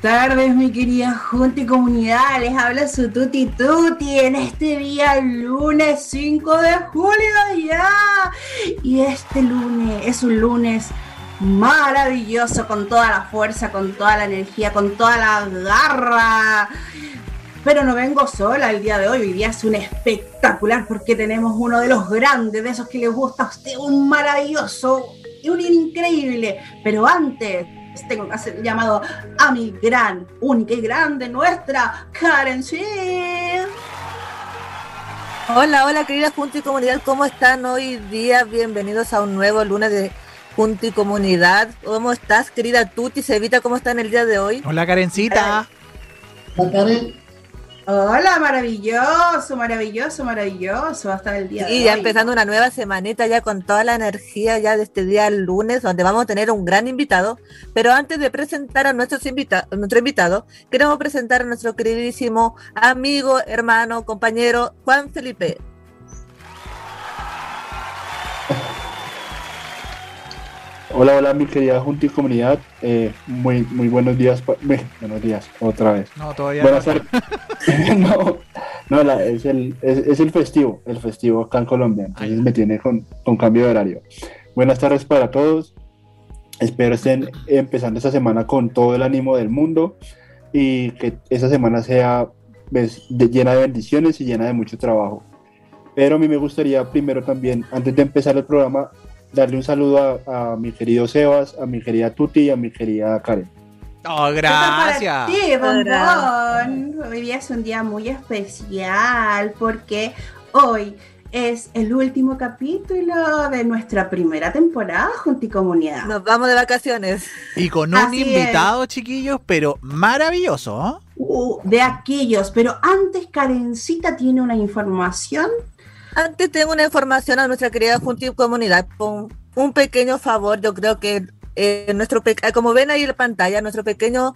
Buenas tardes, mi querida Junta y comunidad. Les habla su Tuti Tuti en este día, lunes 5 de julio ya. Y este lunes es un lunes maravilloso, con toda la fuerza, con toda la energía, con toda la garra. Pero no vengo sola el día de hoy, hoy día es un espectacular porque tenemos uno de los grandes, de esos que les gusta a usted, un maravilloso y un increíble. Pero antes, tengo que hacer llamado a mi gran, única y grande, nuestra Karen sí. Hola, hola querida Junta y Comunidad, ¿cómo están hoy día? Bienvenidos a un nuevo lunes de Junta y Comunidad. ¿Cómo estás, querida Tuti? Sevita, ¿cómo están el día de hoy? Hola, Karencita. Hola, Karen. Hola, maravilloso, maravilloso, maravilloso, hasta el día de hoy. ya empezando una nueva semanita ya con toda la energía ya de este día lunes, donde vamos a tener un gran invitado. Pero antes de presentar a nuestros invita nuestro invitado, queremos presentar a nuestro queridísimo amigo, hermano, compañero Juan Felipe. Hola, hola, mi querida Junta y comunidad. Eh, muy, muy buenos días. buenos días, otra vez. No, todavía Buenas no. no, no la, es, el, es, el festivo, el festivo acá en Colombia. Entonces me tiene con, con cambio de horario. Buenas tardes para todos. Espero estén empezando esta semana con todo el ánimo del mundo y que esta semana sea pues, llena de bendiciones y llena de mucho trabajo. Pero a mí me gustaría primero también, antes de empezar el programa, darle un saludo a, mi querido Sebas, a mi querida Tuti y a mi querida Karen. Oh, gracias. Sí, Hoy día es un día muy especial porque hoy es el último capítulo de nuestra primera temporada Junti Comunidad. Nos vamos de vacaciones. Y con un invitado, chiquillos, pero maravilloso. ¿eh? Uh, de aquellos, pero antes Karencita tiene una información antes tengo una información a nuestra querida Junta y Comunidad. Con un pequeño favor, yo creo que eh, nuestro ah, como ven ahí en la pantalla, nuestro pequeño,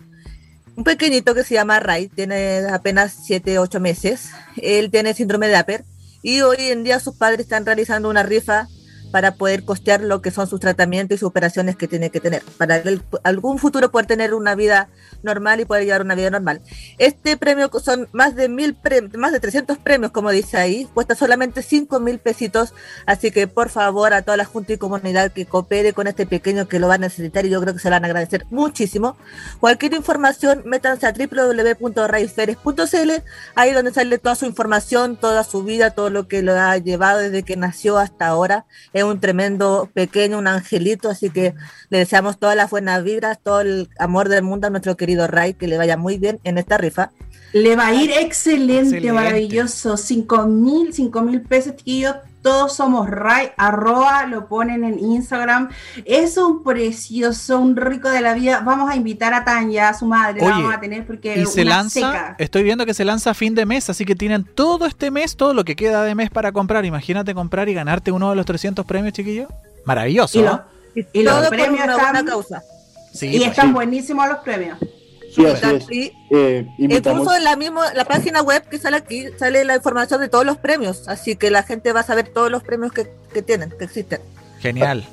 un pequeñito que se llama Ray, tiene apenas 7, 8 meses. Él tiene síndrome de Aper y hoy en día sus padres están realizando una rifa para poder costear lo que son sus tratamientos y sus operaciones que tiene que tener, para algún futuro poder tener una vida normal y poder llevar una vida normal. Este premio son más de mil más de 300 premios, como dice ahí, cuesta solamente 5 mil pesitos, así que por favor a toda la Junta y Comunidad que coopere con este pequeño que lo va a necesitar y yo creo que se lo van a agradecer muchísimo. Cualquier información, métanse a www.raizferes.cl, ahí donde sale toda su información, toda su vida, todo lo que lo ha llevado desde que nació hasta ahora un tremendo pequeño, un angelito, así que le deseamos todas las buenas vibras, todo el amor del mundo a nuestro querido Ray, que le vaya muy bien en esta rifa. Le va a ir excelente, maravilloso, cinco mil, cinco mil pesos, chiquillos, todos somos Ray, arroba, lo ponen en Instagram. Es un precioso, un rico de la vida. Vamos a invitar a Tanya, a su madre, la vamos a tener porque y se lanza, estoy viendo que se lanza a fin de mes, así que tienen todo este mes, todo lo que queda de mes para comprar. Imagínate comprar y ganarte uno de los 300 premios, chiquillo. Maravilloso. Y, los premios están, causa. y pues están buenísimos los premios. Sí, así eh, Incluso en la misma la página web que sale aquí sale la información de todos los premios, así que la gente va a saber todos los premios que, tienen, que existen. Genial.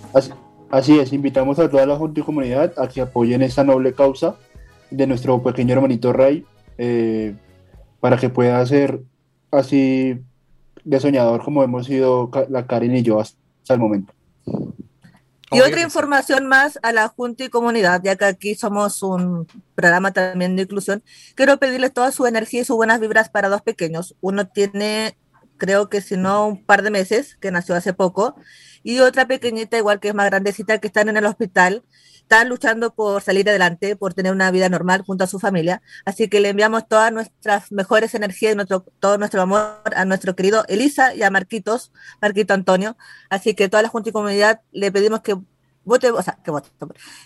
Así, es, invitamos a toda la Junta y comunidad a que apoyen esa noble causa de nuestro pequeño hermanito Ray eh, para que pueda ser así de soñador como hemos sido la Karen y yo hasta el momento. Y otra información más a la Junta y Comunidad, ya que aquí somos un programa también de inclusión, quiero pedirles toda su energía y sus buenas vibras para dos pequeños. Uno tiene, creo que si no, un par de meses, que nació hace poco, y otra pequeñita, igual que es más grandecita, que están en el hospital están luchando por salir adelante, por tener una vida normal junto a su familia. Así que le enviamos todas nuestras mejores energías y nuestro, todo nuestro amor a nuestro querido Elisa y a Marquitos, Marquito Antonio. Así que toda la Junta y Comunidad le pedimos que vote, o sea, que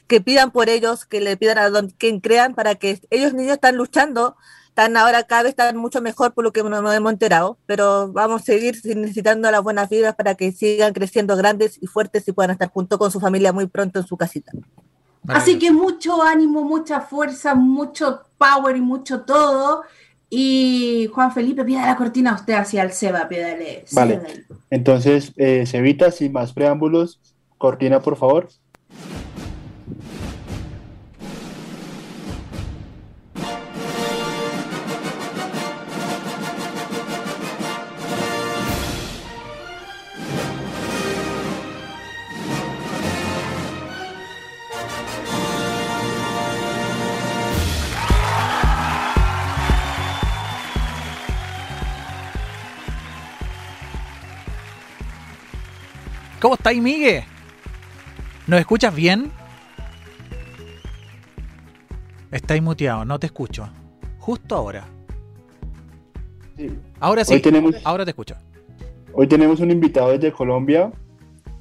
que pidan por ellos, que le pidan a don, quien crean para que ellos niños están luchando, están ahora cada vez están mucho mejor por lo que nos hemos enterado, pero vamos a seguir necesitando las buenas vidas para que sigan creciendo grandes y fuertes y puedan estar junto con su familia muy pronto en su casita. Así que mucho ánimo, mucha fuerza, mucho power y mucho todo. Y Juan Felipe, pida la cortina a usted hacia el Seba, pídale. Vale. Entonces, eh, Cevita, sin más preámbulos, cortina, por favor. ¿Cómo estáis, Miguel? ¿Nos escuchas bien? Estáis muteado, no te escucho. Justo ahora. Sí. Ahora sí, tenemos- ahora te escucho. Hoy tenemos un invitado desde Colombia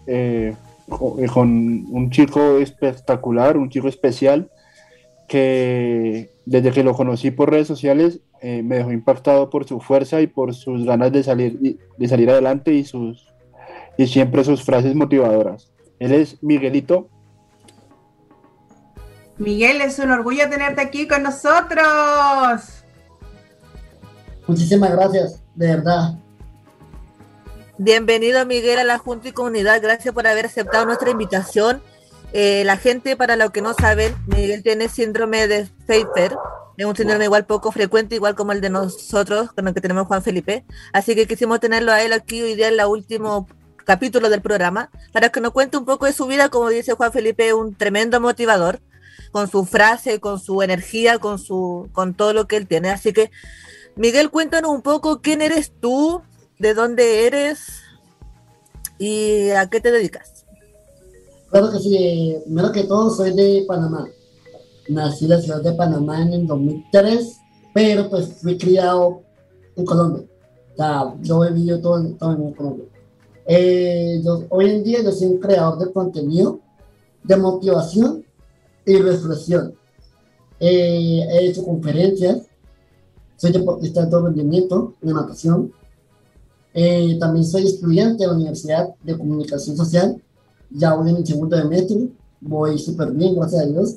eh, eh, con un chico espectacular, un chico especial que desde que lo conocí por redes sociales eh, me dejó impactado por su fuerza y por sus ganas de salir, de salir adelante y, sus, y siempre sus frases motivadoras. Él es Miguelito. Miguel, es un orgullo tenerte aquí con nosotros. Muchísimas gracias, de verdad. Bienvenido Miguel a la Junta y Comunidad, gracias por haber aceptado nuestra invitación. Eh, la gente, para los que no saben, Miguel tiene síndrome de Pfeiffer, es un síndrome igual poco frecuente, igual como el de nosotros, con el que tenemos Juan Felipe. Así que quisimos tenerlo a él aquí hoy día en el último capítulo del programa, para que nos cuente un poco de su vida, como dice Juan Felipe, un tremendo motivador, con su frase, con su energía, con, su, con todo lo que él tiene. Así que, Miguel, cuéntanos un poco quién eres tú, de dónde eres y a qué te dedicas. Claro que sí, primero que todo soy de Panamá. Nací en la ciudad de Panamá en el 2003, pero pues fui criado en Colombia. O sea, yo he vivido todo, todo en Colombia. Eh, yo- hoy en día yo soy un creador de contenido, de motivación y reflexión. Eh, he hecho conferencias, soy deportista de alto rendimiento de natación. Eh, también soy estudiante de la Universidad de Comunicación Social ya voy en mi segundo semestre, voy súper bien, gracias a Dios.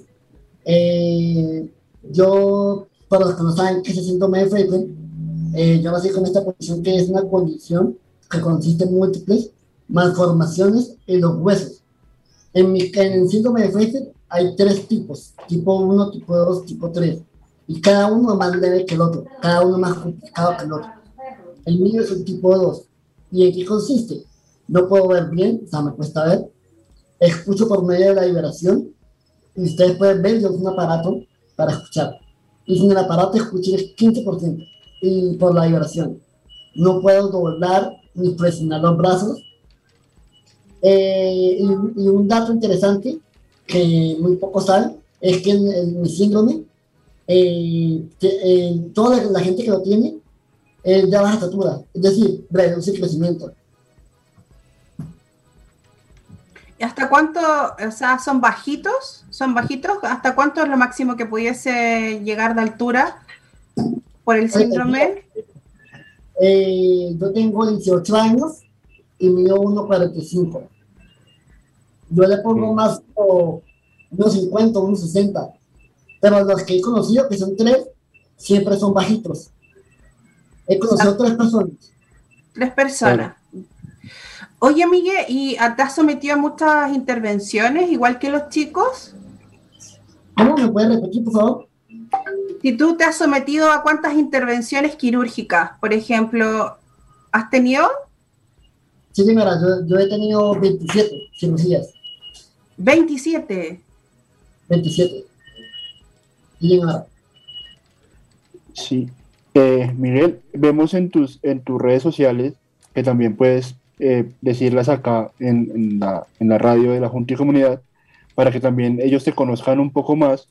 Eh, yo, para los que no saben qué el de Pfeiffer, eh, yo nací con esta condición que es una condición que consiste en múltiples malformaciones en los huesos. En, mi, en el síndrome de Pfeiffer hay tres tipos, tipo 1, tipo 2, tipo 3, y cada uno más leve que el otro, cada uno más complicado que el otro. El mío es el tipo 2. ¿Y en qué consiste? No puedo ver bien, o sea, me cuesta ver, escucho por medio de la vibración y ustedes pueden ver yo uso un aparato para escuchar y sin el aparato escuché el 15% y por la vibración no puedo doblar ni presionar los brazos Eh, y, y un dato interesante que muy pocos saben es que en, en mi síndrome eh, que, eh, toda la gente que lo tiene es de baja estatura es decir reduce el crecimiento ¿Y hasta cuánto, o sea, son bajitos? ¿Son bajitos? ¿Hasta cuánto es lo máximo que pudiese llegar de altura por el síndrome? Eh, yo tengo 18 años y mido 1,45. Yo le pongo Mm. más o unos 50, unos 60. Pero los que he conocido, que son tres, siempre son bajitos. He conocido tres personas. Tres personas. Oye, Miguel, ¿y te has sometido a muchas intervenciones, igual que los chicos? ¿Cómo me puedes repetir, por favor? Si tú te has sometido a cuántas intervenciones quirúrgicas, por ejemplo, ¿has tenido? Sí, señora, yo, yo he tenido 27 cirugías. 27. 27. Y señora. Sí. Eh, Miguel, vemos en tus, en tus redes sociales que también puedes eh, decirlas acá en, en la, en la radio de la Junta y Comunidad para que también ellos te conozcan un poco más.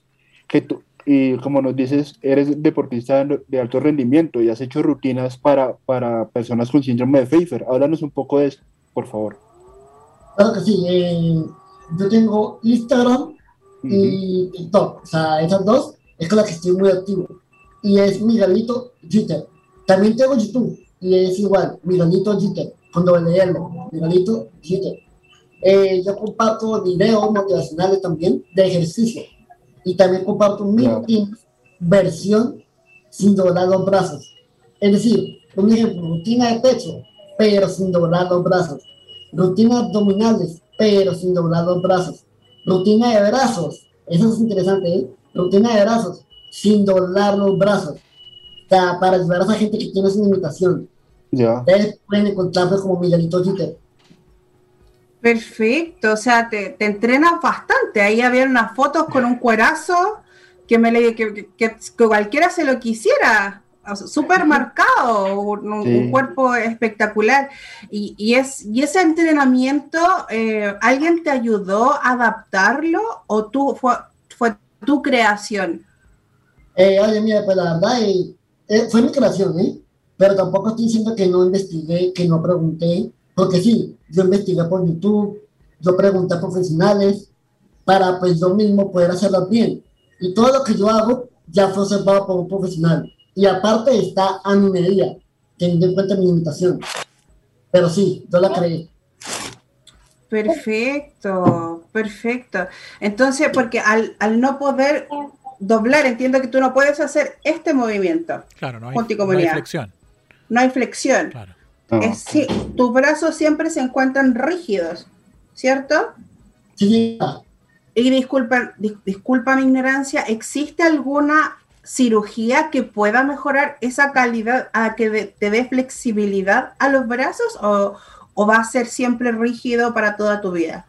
Que tú, y como nos dices, eres deportista de, alto rendimiento y has hecho rutinas para, para personas con síndrome de Pfeiffer. Háblanos un poco de eso, por favor. Claro que sí. eh, yo tengo Instagram y TikTok. O sea, esas dos es con las que estoy muy activo. Y es Miguelito Jeter. También tengo YouTube y es igual, Miguelito Jeter, con doble L, Miguelito Jeter. Eh, yo comparto videos motivacionales también de ejercicio. Y también comparto mi Ya. rutina, versión sin doblar los brazos. Es decir, un ejemplo, rutina de pecho, pero sin doblar los brazos. Rutina abdominales, pero sin doblar los brazos. Rutina de brazos, eso es interesante, ¿eh? Rutina de brazos, sin doblar los brazos. O sea, para ayudar a esa gente que tiene esa limitación. Ya. Ustedes pueden encontrarme como Miguelito Jeter. Perfecto, o sea, te, te entrenas bastante. Ahí había unas fotos con un cuerazo que, me le, que, que- que cualquiera se lo quisiera. súper marcado, un, cuerpo espectacular. Y, y es, y ese entrenamiento, eh, ¿alguien te ayudó a adaptarlo o tú fue, fue tu creación? Eh, oye, mira, pues la verdad, eh, eh, fue mi creación, ¿eh? Pero tampoco estoy diciendo que no investigué, que no pregunté, porque sí, yo investigué por YouTube, yo pregunté a profesionales para pues yo mismo poder hacerlo bien. Y todo lo que yo hago ya fue observado por un profesional. Y aparte está a mi medida, teniendo en cuenta mi limitación. Pero sí, yo la creé. Perfecto, perfecto. Entonces, porque al, al no poder doblar, entiendo que tú no puedes hacer este movimiento. Claro, no hay, no hay flexión. No hay flexión. Claro. No. Es, sí, tus brazos siempre se encuentran rígidos, ¿cierto? Sí, Y disculpa, dis- disculpa mi ignorancia, ¿existe alguna cirugía que pueda mejorar esa calidad, a que de- te dé flexibilidad a los brazos o, o va a ser siempre rígido para toda tu vida?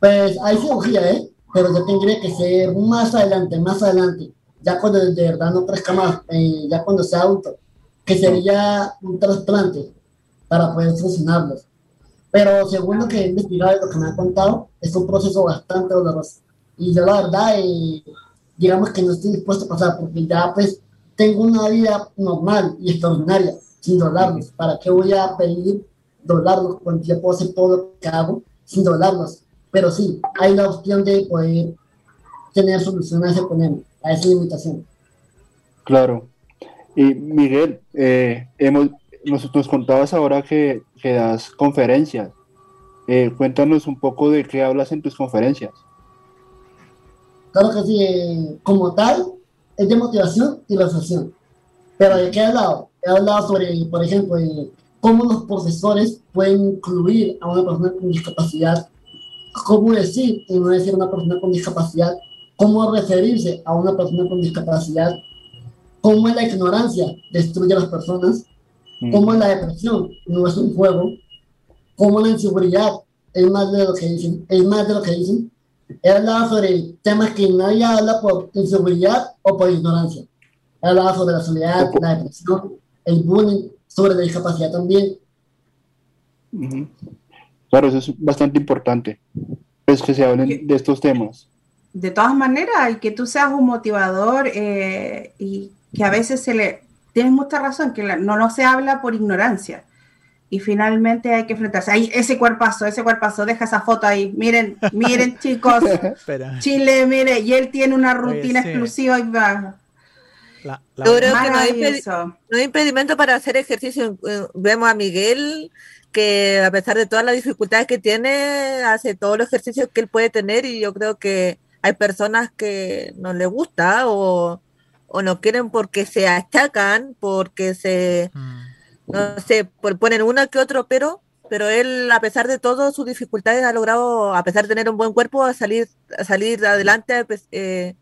Pues hay cirugía, ¿eh? Pero yo tendría que ser más adelante, más adelante. Ya cuando de verdad no crezca más, eh, ya cuando sea adulto. Que sería un trasplante para poder funcionarlos. Pero según lo que he investigado y lo que me han contado, es un proceso bastante doloroso. Y yo la verdad, eh, digamos que no estoy dispuesto a pasar porque ya pues tengo una vida normal y extraordinaria, sin doblarlos. ¿Para qué voy a pedir doblarlos cuando ya puedo hacer todo lo que hago sin doblarlos? Pero sí, hay la opción de poder tener solución a ese problema, a esa limitación. Claro. Y Miguel, eh, hemos, nos, contabas ahora que, das conferencias. Eh, cuéntanos un poco de qué hablas en tus conferencias. Claro que sí, eh, como tal, es de motivación y reflexión. Pero ¿de qué he hablado? He hablado sobre, por ejemplo, cómo los profesores pueden incluir a una persona con discapacidad, cómo decir y no decir una persona con discapacidad, cómo referirse a una persona con discapacidad, cómo la ignorancia destruye a las personas, Mm. cómo la depresión no es un juego, cómo la inseguridad es más de lo que dicen, es más de lo que dicen. He hablado sobre temas que nadie habla por inseguridad o por ignorancia. He hablado sobre la soledad, la depresión, el bullying, sobre la discapacidad también. Claro, eso es bastante importante. Es que se hablen de estos temas. De todas maneras, el que tú seas un motivador eh, y que a veces se le... Tienes mucha razón, que la- no, no se habla por ignorancia. Y finalmente hay que enfrentarse. Ahí, ese cuerpazo, ese cuerpazo, deja esa foto ahí. Miren, miren chicos, Espera. Chile, mire, y él tiene una rutina sí. exclusiva y va. La, la- Yo creo que no hay, no hay impedimento para hacer ejercicio. Eh, Vemos a Miguel que a pesar de todas las dificultades que tiene, hace todos los ejercicios que él puede tener y yo creo que hay personas que no les gusta o, o no quieren porque se achacan, porque se, Mm. no sé, por- ponen una que otro, pero, pero él, a pesar de todas sus dificultades, ha logrado, a pesar de tener un buen cuerpo, a salir, a salir adelante pues, eh,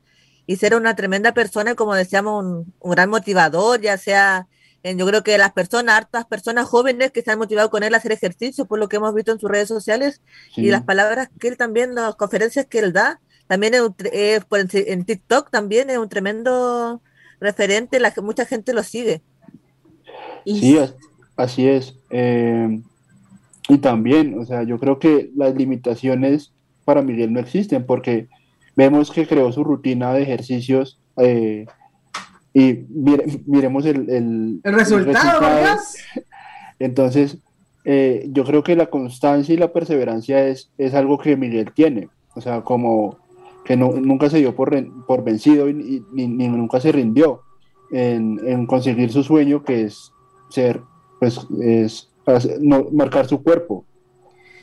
y ser una tremenda persona, como decíamos, un, un gran motivador, ya sea, en- yo creo que las personas, hartas personas jóvenes que se han motivado con él a hacer ejercicio, por lo que hemos visto en sus redes sociales, Sí. y las palabras que él también, las conferencias que él da, también es un tre- es por en, en TikTok también es un tremendo referente, la, mucha gente lo sigue. Y Sí, as- así es. Eh, y también, o sea, yo creo que las limitaciones para Miguel no existen porque vemos que creó su rutina de ejercicios eh, y mire- miremos el, el- el resultado. Dios. Entonces, eh, yo creo que la constancia y la perseverancia es, es algo que Miguel tiene. O sea, como que no- nunca se dio por, por vencido y, y- ni, ni nunca se rindió en, en conseguir su sueño, que es ser, pues, es hacer- no, marcar su cuerpo.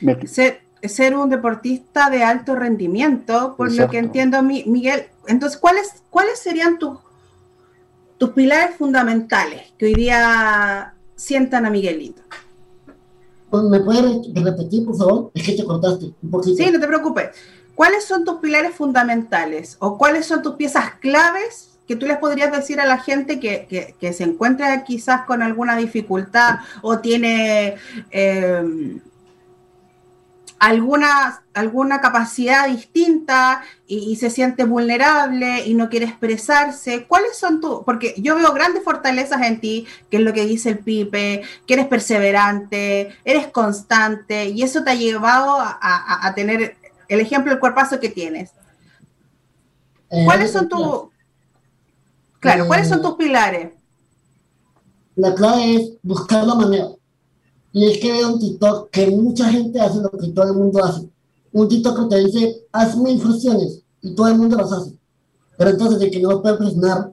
Me- ser, ser un deportista de alto rendimiento, por lo que entiendo, Mi- Miguel. Entonces, ¿cuáles, cuáles serían tus, tus pilares fundamentales que hoy día sientan a Miguelito? Pues, ¿Me puedes re- repetir, por favor? Es que te cortaste un poquito. Sí, no te preocupes. ¿Cuáles son tus pilares fundamentales o cuáles son tus piezas claves que tú les podrías decir a la gente que, que- se encuentra quizás con alguna dificultad o tiene eh, alguna, alguna capacidad distinta y, se siente vulnerable y no quiere expresarse. ¿Cuáles son tus? Porque yo veo grandes fortalezas en ti, que es lo que dice el Pipe, que eres perseverante, eres constante y eso te ha llevado a, tener el ejemplo, el cuerpazo que tienes. Eh, ¿Cuáles son tus... Claro, ¿cuáles son eh, tus pilares? La clave es buscar la manera y es que veo un TikTok que mucha gente hace lo que todo el mundo hace. Un TikTok que te dice, haz mil funciones y todo el mundo las hace. Pero entonces de que no puede presionar,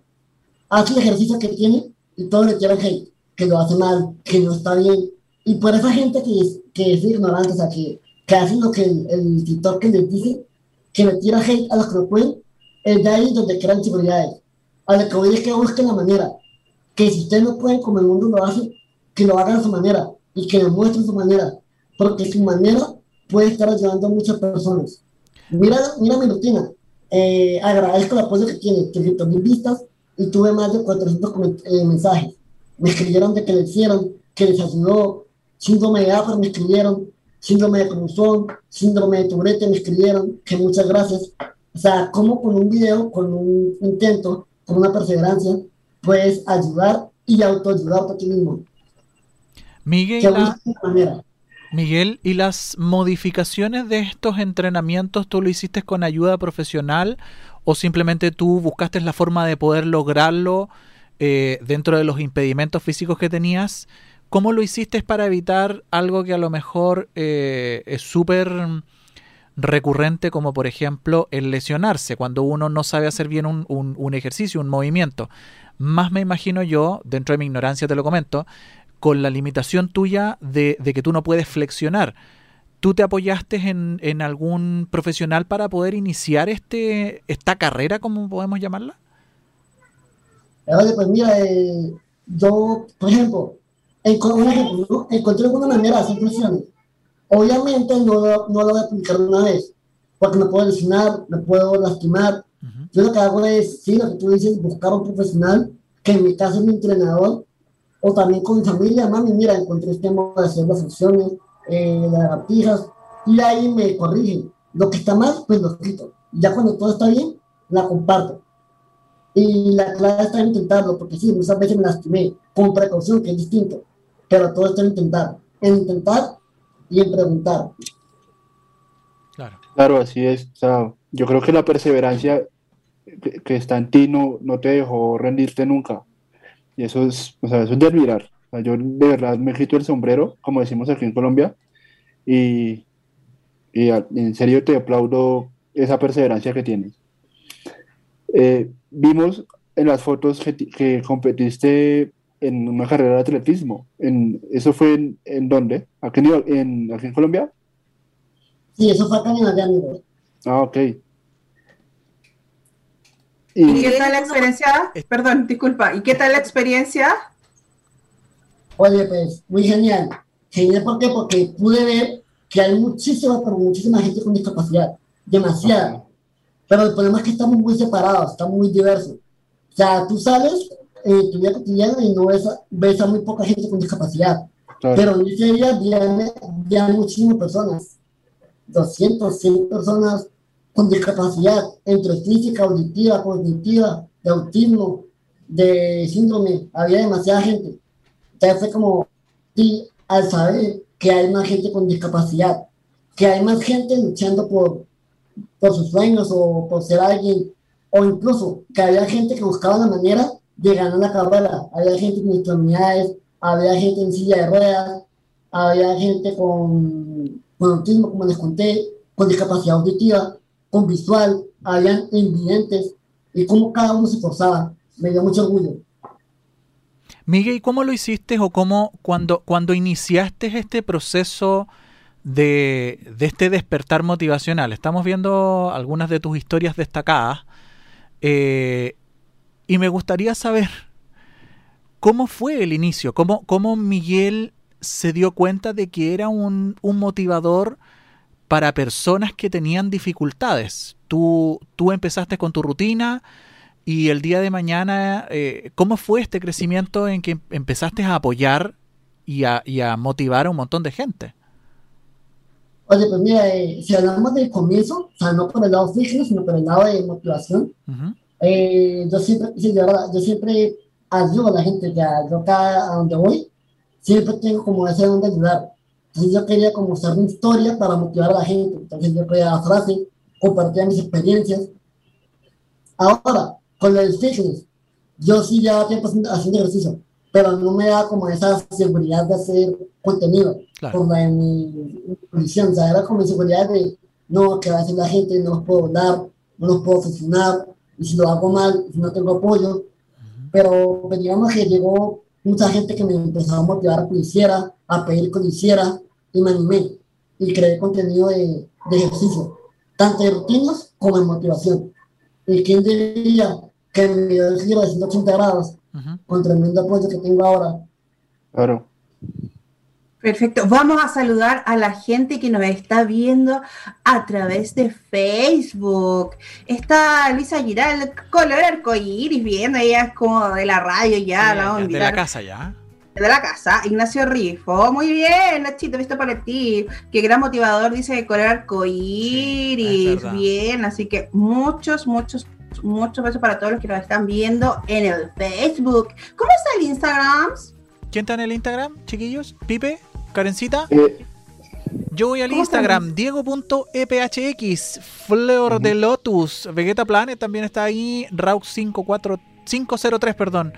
hace el ejercicio que tiene y todo le tiran hate, que lo hace mal, que no está bien. Y por esa gente que es, que es ignorante, o sea, que, que hace lo que el, el que les dice, que le tira hate a los que lo pueden, es de ahí donde crean inseguridades. A lo que voy es que busquen la manera. Que si ustedes no pueden, como el mundo lo hace, que lo hagan a su manera y que demuestre su manera, porque su manera puede estar ayudando a muchas personas. Mira, mira mi rutina. Eh, agradezco el apoyo que tiene, 300 mil vistas y tuve más de 400 eh, mensajes. Me escribieron de que le hicieron, que les ayudó. Síndrome de Afro me escribieron, síndrome de cruzón, síndrome de Tourette me escribieron, que muchas gracias. O sea, como con un video, con un intento, con una perseverancia, puedes ayudar y autoayudarte a ti mismo. Miguel, ¿y las modificaciones de estos entrenamientos tú lo hiciste con ayuda profesional o simplemente tú buscaste la forma de poder lograrlo eh, dentro de los impedimentos físicos que tenías? ¿Cómo lo hiciste para evitar algo que a lo mejor eh, es súper recurrente como por ejemplo el lesionarse cuando uno no sabe hacer bien un, ejercicio, un movimiento. Más me imagino yo, dentro de mi ignorancia te lo comento, con la limitación tuya de, que tú no puedes flexionar. ¿Tú te apoyaste en, algún profesional para poder iniciar este esta carrera, como podemos llamarla? Pues mira, eh, yo, por ejemplo, encontré alguna manera de hacer flexiones. Obviamente no, lo voy a aplicar una vez, porque me puedo lesionar, me puedo lastimar. Yo lo que hago es, sí, lo que tú dices, buscar un profesional, que en mi caso es mi entrenador, o también con mi familia, mami, mira, encontré este modo de hacer las funciones, eh, las lagartijas, y ahí me corrigen. Lo que está mal, pues lo quito. Ya cuando todo está bien, la comparto. Y la clave está en intentarlo, porque sí, muchas veces me lastimé, con precaución, que es distinto, pero todo está en intentar. En intentar y en preguntar. Claro, claro así es. O sea, yo creo que la perseverancia que, está en ti no, no te dejó rendirte nunca. Y eso es, o sea, eso es de admirar. yo de verdad me quito el sombrero, como decimos aquí en Colombia, y, y en serio te aplaudo esa perseverancia que tienes. Eh, vimos en las fotos que, que, competiste en una carrera de atletismo. En, ¿Eso fue en, en dónde? ¿Aquí en, ¿Aquí en Colombia? Sí, eso fue acá en Miami. Ah, ok. ¿Y, qué tal la experiencia? Perdón, disculpa. ¿Y qué tal la experiencia? Oye, pues muy genial. Genial, ¿por qué? Porque pude ver que hay muchísima, pero muchísima gente con discapacidad. Demasiada. Pero el problema es que estamos muy separados, estamos muy diversos. O sea, tú sales en tu vida cotidiana y no ves a, ves a muy poca gente con discapacidad. Pero en ese día ya muchísimas personas. 200, 100 personas con discapacidad entre física, auditiva, cognitiva, de autismo, de síndrome, había demasiada gente. Entonces fue como, y al saber que hay más gente con discapacidad, que hay más gente luchando por, por sus sueños o por ser alguien, o incluso que había gente que buscaba la manera de ganar la carrera, había gente con extremidades, había gente en silla de ruedas, había gente con, con autismo, como les conté, con discapacidad auditiva, con visual, habían invidentes y cómo cada uno se esforzaba. Me dio mucho orgullo. Miguel, ¿y cómo lo hiciste o cómo cuando, cuando iniciaste este proceso de, de, este despertar motivacional? Estamos viendo algunas de tus historias destacadas eh, y me gustaría saber cómo fue el inicio, cómo, cómo Miguel se dio cuenta de que era un, un motivador para personas que tenían dificultades. Tú, tú empezaste con tu rutina y el día de mañana, eh, ¿cómo fue este crecimiento en que empezaste a apoyar y a, motivar a un montón de gente? Oye, pues mira, eh, si hablamos del comienzo, o sea, no por el lado físico, sino por el lado de motivación. Eh, yo siempre, sí, de verdad, yo siempre ayudo a la gente, ya, yo cada a donde voy, siempre tengo como ese don de ayudar. Entonces yo quería como hacer una historia para motivar a la gente, entonces yo creía la frase, compartía mis experiencias. Ahora, con el fitness, yo sí ya tiempo haciendo, ejercicio, pero no me da como esa seguridad de hacer contenido Claro. por la de mi condición, o sea, era como inseguridad de, no, que va a hacer la gente, no los puedo dar, no los puedo funcionar, y si lo hago mal, si no tengo apoyo, pero pues, digamos que llegó mucha gente que me empezó a motivar a que lo hiciera, a pedir que lo hiciera, y me animé, y creé contenido de, de ejercicio, tanto de rutinas como de motivación. Y quién diría que me dio el giro de 180 grados, Ujú. con tremendo apoyo que tengo ahora, Claro. Perfecto. Vamos a saludar a la gente que nos está viendo a través de Facebook. Está Luisa Giral, color arcoíris, viendo, ella es como de la radio ya, Sí, la vamos a de la casa ya. de la casa, Ignacio Rifo. Muy bien, Nachito, visto para ti. Qué gran motivador, dice de color arcoíris. bien, así que muchos, muchos, muchos besos para todos los que nos están viendo en el Facebook. ¿Cómo está el Instagram? ¿Quién está en el Instagram, chiquillos? ¿Pipe? ¿Karencita? Eh, Yo voy al ¿Cómo Instagram, diego.ephx, Flor de Lotus, Vegeta Planet también está ahí, Rauk54 503, perdón.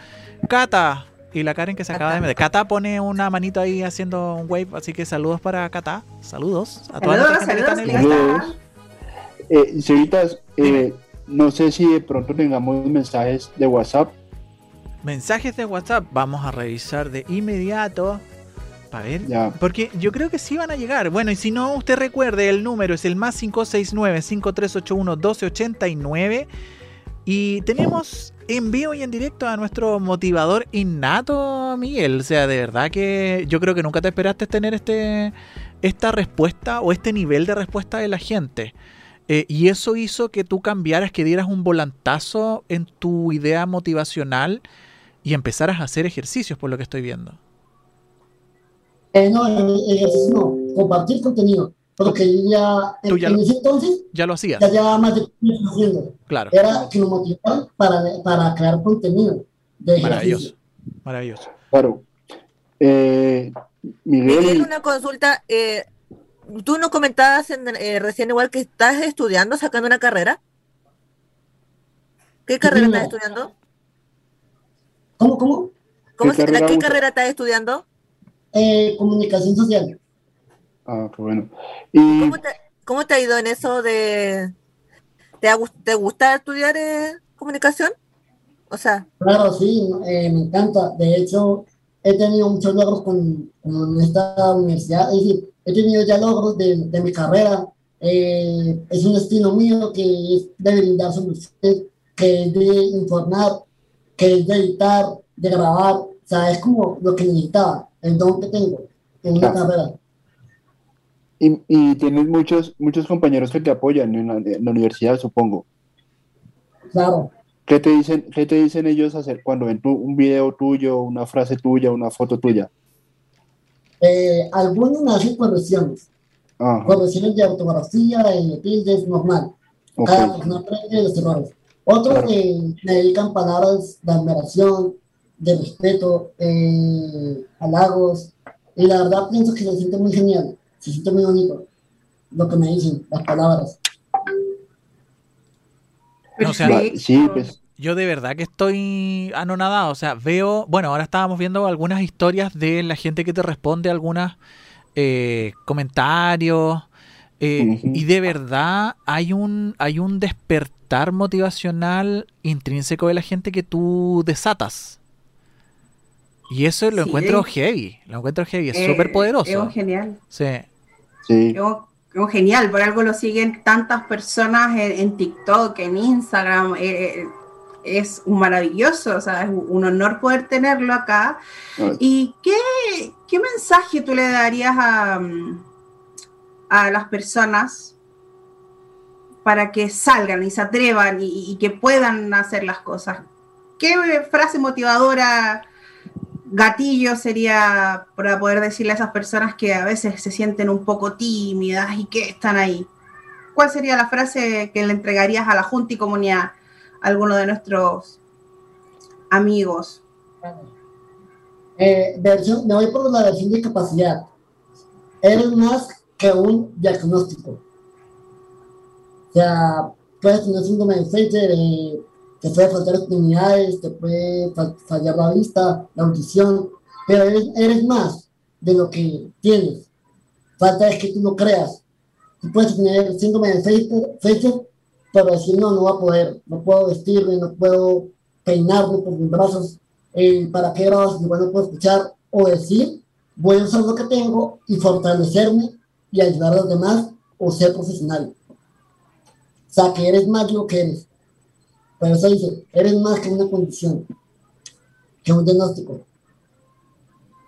Cata y la Karen que se acaba de meter. Cata pone una manito ahí haciendo un wave, así que saludos para Cata. Saludos a toda Saludos, la gente que está en el saludos. Saludos. Eh, señoritas, eh, no sé si de pronto tengamos mensajes de WhatsApp. Mensajes de WhatsApp, vamos a revisar de inmediato. Para ver. Ya. Porque yo creo que sí van a llegar. Bueno, y si no, usted recuerde, el número es el más 569-5381-1289. Y tenemos en vivo y en directo a nuestro motivador innato, Miguel. O sea, de verdad que yo creo que nunca te esperaste tener este, esta respuesta o este nivel de respuesta de la gente. Eh, y eso hizo que tú cambiaras, que dieras un volantazo en tu idea motivacional y empezaras a hacer ejercicios, por lo que estoy viendo. Eh, no, el ejercicio no, compartir contenido. Porque yo ya, Tú en, ya en lo- ese entonces, Ya lo hacías, ya llevaba más de 15 años haciendo. claro. Era que me motivaran para, para crear contenido de. Maravilloso, maravilloso. Claro. Eh, Miguel, Miguel, una consulta. eh, Tú nos comentabas en- eh, recién igual que estás estudiando, sacando una carrera. ¿Qué carrera No. estás estudiando? ¿Cómo, cómo? ¿Cómo ¿Qué se- carrera ¿Qué carrera estás estudiando? Eh, comunicación social. ah, qué bueno. Y ¿Cómo te, cómo te ha ido en eso de... ¿Te, ha te gusta estudiar eh, comunicación? O sea, Claro, sí, eh, me encanta. De hecho, he tenido muchos logros con, con esta universidad. Es decir, he tenido ya logros de, de mi carrera. Eh, es un destino mío que es de brindar soluciones, que es de informar, que es de editar, de grabar. O sea, es como lo que necesitaba, el don que tengo en una Claro. carrera. Y, y tienes muchos, muchos compañeros que te apoyan en la, en la universidad, supongo. Claro. ¿Qué te dicen, qué te dicen ellos hacer cuando ven tu- un video tuyo, una frase tuya, una foto tuya? Eh, algunos me hacen correcciones, Ajá, correcciones de ortografía, de tildes, normal. Cada persona aprende de los errores. Otros Claro. eh, me dedican palabras de admiración, de respeto, eh, halagos. Y la verdad pienso que se siente muy genial, se siente muy bonito lo que me dicen, las palabras. No, o sea. Sí, pues, Yo de verdad que estoy anonadado. O sea, veo. Bueno, ahora estábamos viendo algunas historias de la gente que te responde a algunos comentarios. eh. Y de verdad hay un, hay un despertar motivacional intrínseco de la gente que tú desatas. Y eso lo Sí. encuentro heavy. Lo encuentro heavy. Es Eh, súper Es poderoso. un genial. Sí. sí. Es un- es un genial, por algo lo siguen tantas personas en, en TikTok, en Instagram. eh, eh, es un maravilloso, o sea, es un honor poder tenerlo acá. ¿Y qué, qué mensaje tú le darías a, mm, a las personas para que salgan y se atrevan y, y que puedan hacer las cosas? ¿Qué frase motivadora gatillo sería para poder decirle a esas personas que a veces se sienten un poco tímidas y que están ahí? ¿Cuál sería la frase que le entregarías a la Junta y Comunidad a alguno de nuestros amigos? Eh, versión, me voy por la versión de capacidad. Eres más que un diagnóstico. O sea, puedes tener síndrome de Fletcher, eh, te puede faltar extremidades, te puede fallar la vista, la audición, pero eres, más de lo que tienes. Falta es que tú lo creas. Tú puedes tener síndrome de Fletcher, pero decir, no, no va a poder, no puedo vestirme, no puedo peinarme por mis brazos, eh, para qué brazos igual no puedo escuchar, o decir, voy a usar lo que tengo y fortalecerme y ayudar a los demás o ser profesional. O sea, que eres más de lo que eres. Pero eso dice, eres más que una condición, que un diagnóstico.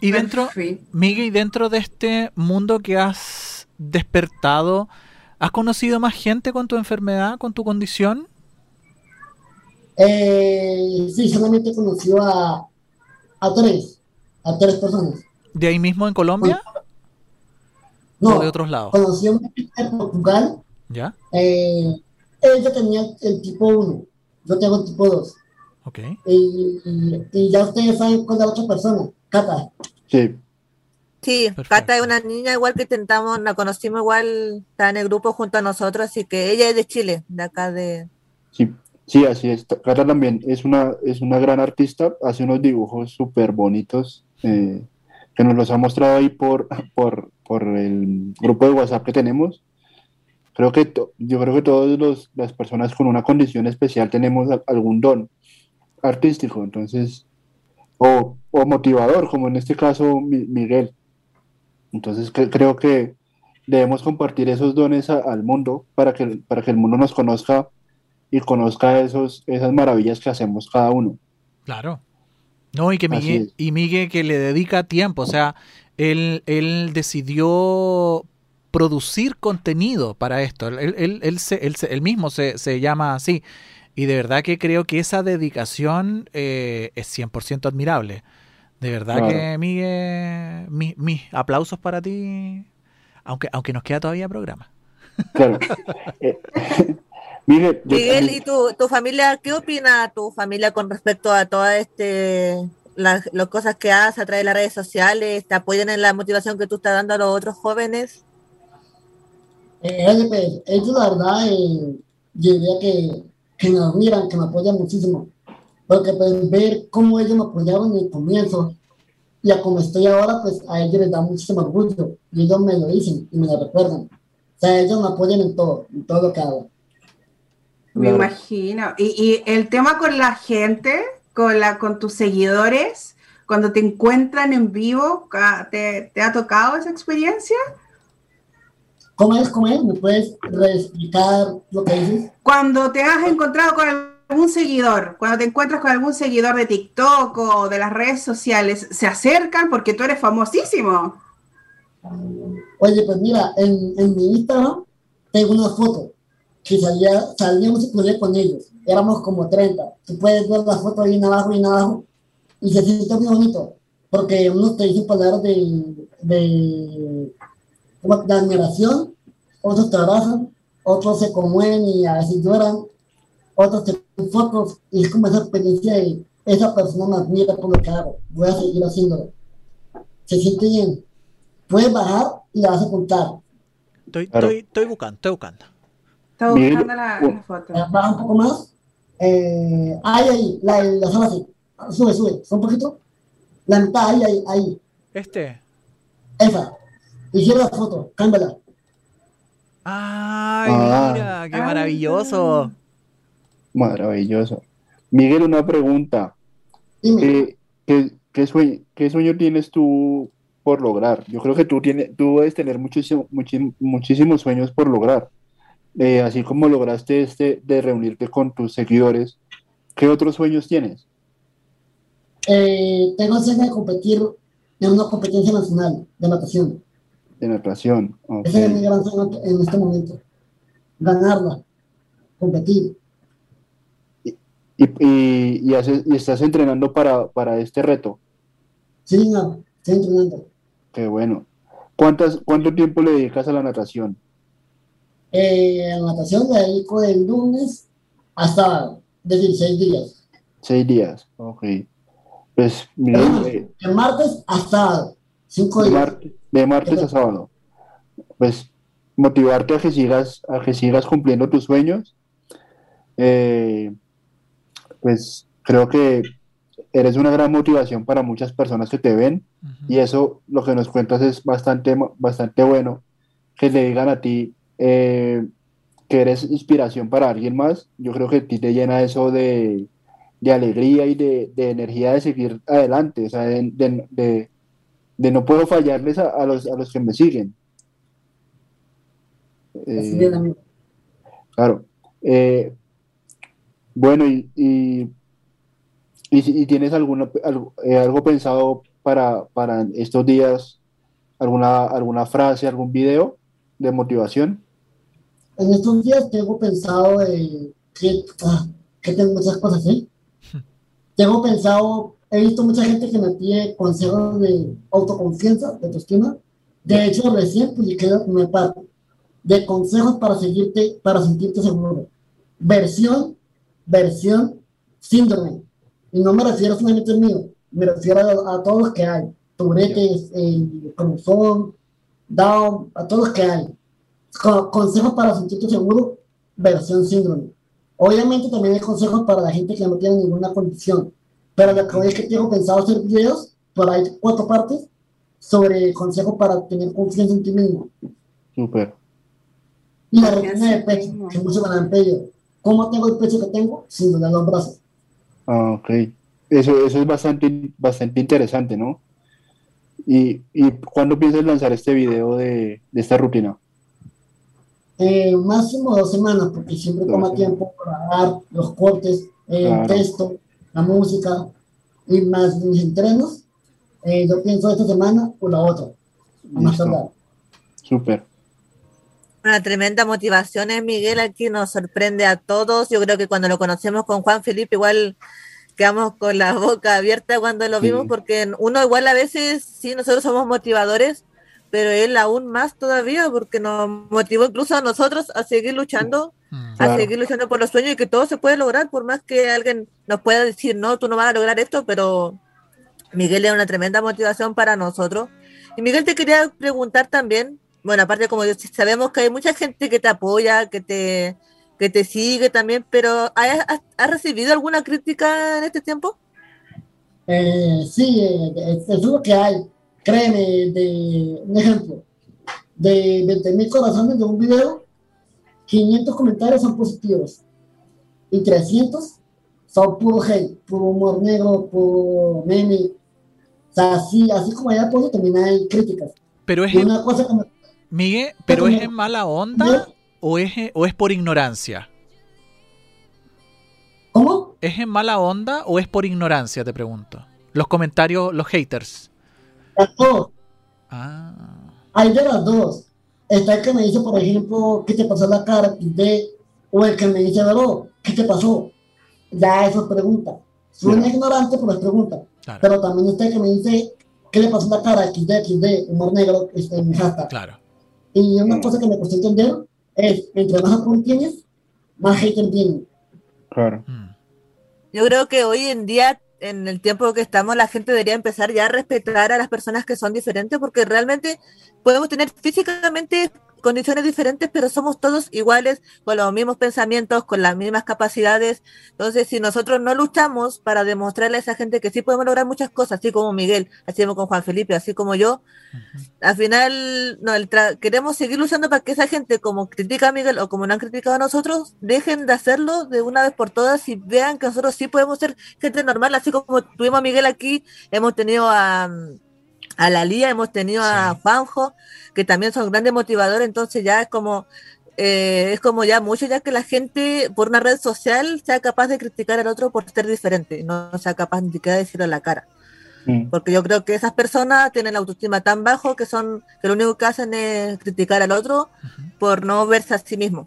Y dentro, Miguel, y dentro de este mundo que has despertado, ¿has conocido más gente con tu enfermedad, con tu condición? Eh, sí, solamente he conocido a, a tres, a tres personas. ¿De ahí mismo en Colombia? No, de otros lados? Conocí a una en Portugal. ¿Ya? Eh, ella tenía el tipo 1, yo tengo tipo 2. Ok. Y, y, ya ustedes saben con la otra persona, Cata. Sí. Sí, Cata es una niña igual que intentamos, la conocimos igual, está en el grupo junto a nosotros, así que ella es de Chile, de acá de... Sí, sí, así es. Cata también es una, es una gran artista, hace unos dibujos súper bonitos, eh, que nos los ha mostrado ahí por, por, por el grupo de WhatsApp que tenemos creo que yo creo que todas las personas con una condición especial tenemos algún don artístico, entonces, o, motivador, como en este caso Miguel. Entonces creo que debemos compartir esos dones al mundo para que, para que el mundo nos conozca y conozca esos, esas maravillas que hacemos cada uno. Claro. No, y que Miguel, y Miguel que le dedica tiempo, o sea, él, él decidió producir contenido para esto. Él, él, él, mismo se, llama así. Y de verdad que creo que esa dedicación eh, es 100% admirable. De verdad que, Miguel, mis, aplausos para ti, aunque, aunque nos queda todavía programa. Claro. Eh, Miguel, ¿y tu, tu, familia, qué opina tu familia con respecto a todas este, las, cosas que haces a través de las redes sociales? ¿Te apoyan en la motivación que tú estás dando a los otros jóvenes? Eh, pues, ellos la verdad, eh, yo diría que, que me admiran, que me apoyan muchísimo, porque pues ver cómo ellos me apoyaron en el comienzo y a como estoy ahora, pues a ellos les da muchísimo orgullo y ellos me lo dicen y me lo recuerdan. O sea, ellos me apoyan en todo, en todo lo que hago. Me imagino. Y, y, el tema con la gente, con, la, con tus seguidores, cuando te encuentran en vivo, ¿te, te ha tocado esa experiencia? ¿Cómo es? ¿Cómo es? ¿Me puedes explicar lo que dices? Cuando te has encontrado con algún seguidor, cuando te encuentras con algún seguidor de TikTok o de las redes sociales, se acercan porque tú eres famosísimo. Oye, pues mira, en, en mi Instagram tengo una foto que salía, salíamos y con ellos. Éramos como 30. Tú puedes ver la foto ahí en abajo y en abajo. Y se siente muy bonito. Porque uno te dice palabras de, de de admiración, otros trabajan, otros se conmueven y a veces lloran, otros te fotos y es como esa experiencia de esa persona me admira por lo que hago, voy a seguir haciéndolo. Se siente bien. Puedes bajar y la vas a contar. Estoy, estoy, estoy buscando, estoy buscando. Estoy buscando la, la foto. Baja un poco más. Eh, ahí, ahí, la, la sala así. Sube, sube, sube un poquito. La mitad, ahí, ahí, ahí. Este. Esa. Hicieron la foto, cámbiala. Ay, ah. mira, qué maravilloso. Maravilloso. Miguel, una pregunta. ¿Qué, qué, sueño, tienes tú por lograr? Yo creo que tú, tienes, tú debes tener muchísimo, muchísimos sueños por lograr. Eh, así como lograste este de reunirte con tus seguidores, ¿qué otros sueños tienes? Eh, tengo el sueño de competir en una competencia nacional de natación de natación. Ese es mi gran sueño en este momento. Ganarla, competir. ¿Y, y, y, estás entrenando para, para este reto? Sí, no, estoy entrenando. Qué bueno. ¿Cuántas, ¿Cuánto tiempo le dedicas a la natación? Eh, en natación le dedico del lunes hasta de 16 días. Seis días, ok. Pues, mira, De martes hasta 5 de, días. mar- de martes a sábado. Pues, motivarte a que sigas, a que sigas cumpliendo tus sueños. Eh, pues, creo que eres una gran motivación para muchas personas que te ven. Y eso, lo que nos cuentas es bastante, bastante bueno. Que le digan a ti eh, que eres inspiración para alguien más. Yo creo que a ti te llena eso de, de alegría y de, de energía de seguir adelante. O sea, de, de- de- no puedo fallarles a, a los, a los que me siguen. Así Eh, bien, amigo. Claro. Eh, bueno, y, y, y si- y tienes alguna, algo, eh, algo pensado para, para estos días, alguna, alguna frase, algún video de motivación. En estos días tengo pensado eh, que, ah, que tengo muchas cosas, ¿sí? Tengo pensado, he visto mucha gente que me pide consejos de autoconfianza, de autoestima. De hecho, recién publiqué la primera parte de consejos para seguirte, para sentirte seguro. Versión, versión, síndrome. Y no me refiero solamente al mío, me refiero a, a todos los que hay. Turetes, eh, cruzón, Down, a todos los que hay. Co- consejos para sentirte seguro, versión síndrome. Obviamente también hay consejos para la gente que no tiene ninguna condición, pero lo que hoy es que tengo pensado hacer videos, por ahí cuatro partes, sobre consejos para tener confianza en ti mismo. Súper. Y la rutina de pecho, que muchos me la han pedido. ¿Cómo tengo el pecho que tengo? Sin doler los brazos. Ah, ok. Eso, eso es bastante, bastante interesante, ¿no? ¿Y, y cuándo piensas lanzar este video de, de esta rutina? Eh, máximo dos semanas, porque siempre toma tiempo grabar los cortes, eh, Claro. el texto, la música y más mis entrenos. Eh, yo pienso esta semana o la otra, a más Listo. Súper. Una tremenda motivación es Miguel aquí, nos sorprende a todos. Yo creo que cuando lo conocemos con Juan Felipe igual quedamos con la boca abierta cuando lo Sí. vimos porque uno igual a veces, sí, nosotros somos motivadores, pero él aún más todavía porque nos motivó incluso a nosotros a seguir luchando, Mm. a Claro. seguir luchando por los sueños y que todo se puede lograr por más que alguien nos pueda decir, no, tú no vas a lograr esto, pero Miguel es una tremenda motivación para nosotros. Y Miguel, te quería preguntar también, bueno, aparte como yo- sabemos que hay mucha gente que te apoya, que te, que te sigue también, pero ¿has, recibido alguna crítica en este tiempo? Eh, sí, eh, es, es lo que hay. Créeme, de un ejemplo, de 20 mil corazones de un video, 500 comentarios son positivos y 300 son puro hate, puro humor negro, puro meme. O sea, así, así como hay apoyo, también hay críticas. Pero es en, una cosa que me- Miguel, pero es como- en mala onda o es, o es por ignorancia. ¿Cómo? ¿Es en mala onda o es por ignorancia? Te pregunto. Los comentarios, los haters. Las dos. Ah, Hay de las dos. Está el que me dice, por ejemplo, ¿qué te pasó en la cara? XD, o el que me dice, bro, ¿qué te pasó? Ya eso es pregunta. Suena Ya. ignorante, pero es pregunta. claro, Pero también está el que me dice, ¿qué le pasó en la cara? XD, XD, humor negro, este, en mi hashtag. claro. Y una Mm. cosa que me costó entender es, entre más apoyo tienes, más hater tienes. Claro. Mm. Yo creo que hoy en día, en el tiempo que estamos, la gente debería empezar ya a respetar a las personas que son diferentes, porque realmente podemos tener físicamente condiciones diferentes, pero somos todos iguales, con los mismos pensamientos, con las mismas capacidades. Entonces, si nosotros no luchamos para demostrarle a esa gente que sí podemos lograr muchas cosas, así como Miguel, así como con Juan Felipe, así como yo, al final no, el tra- queremos seguir luchando para que esa gente, como critica a Miguel o como no han criticado a nosotros, dejen de hacerlo de una vez por todas y vean que nosotros sí podemos ser gente normal, así como tuvimos a Miguel aquí, hemos tenido a, a la Lía, hemos tenido a. Juanjo, que también son grandes motivadores, entonces ya es como... eh, es como ya mucho ya que la gente por una red social sea capaz de criticar al otro por ser diferente, no sea capaz ni siquiera de decirlo a la cara. Mm. Porque yo creo que esas personas tienen la autoestima tan bajo que son que lo único que hacen es criticar al otro por no verse a sí mismo.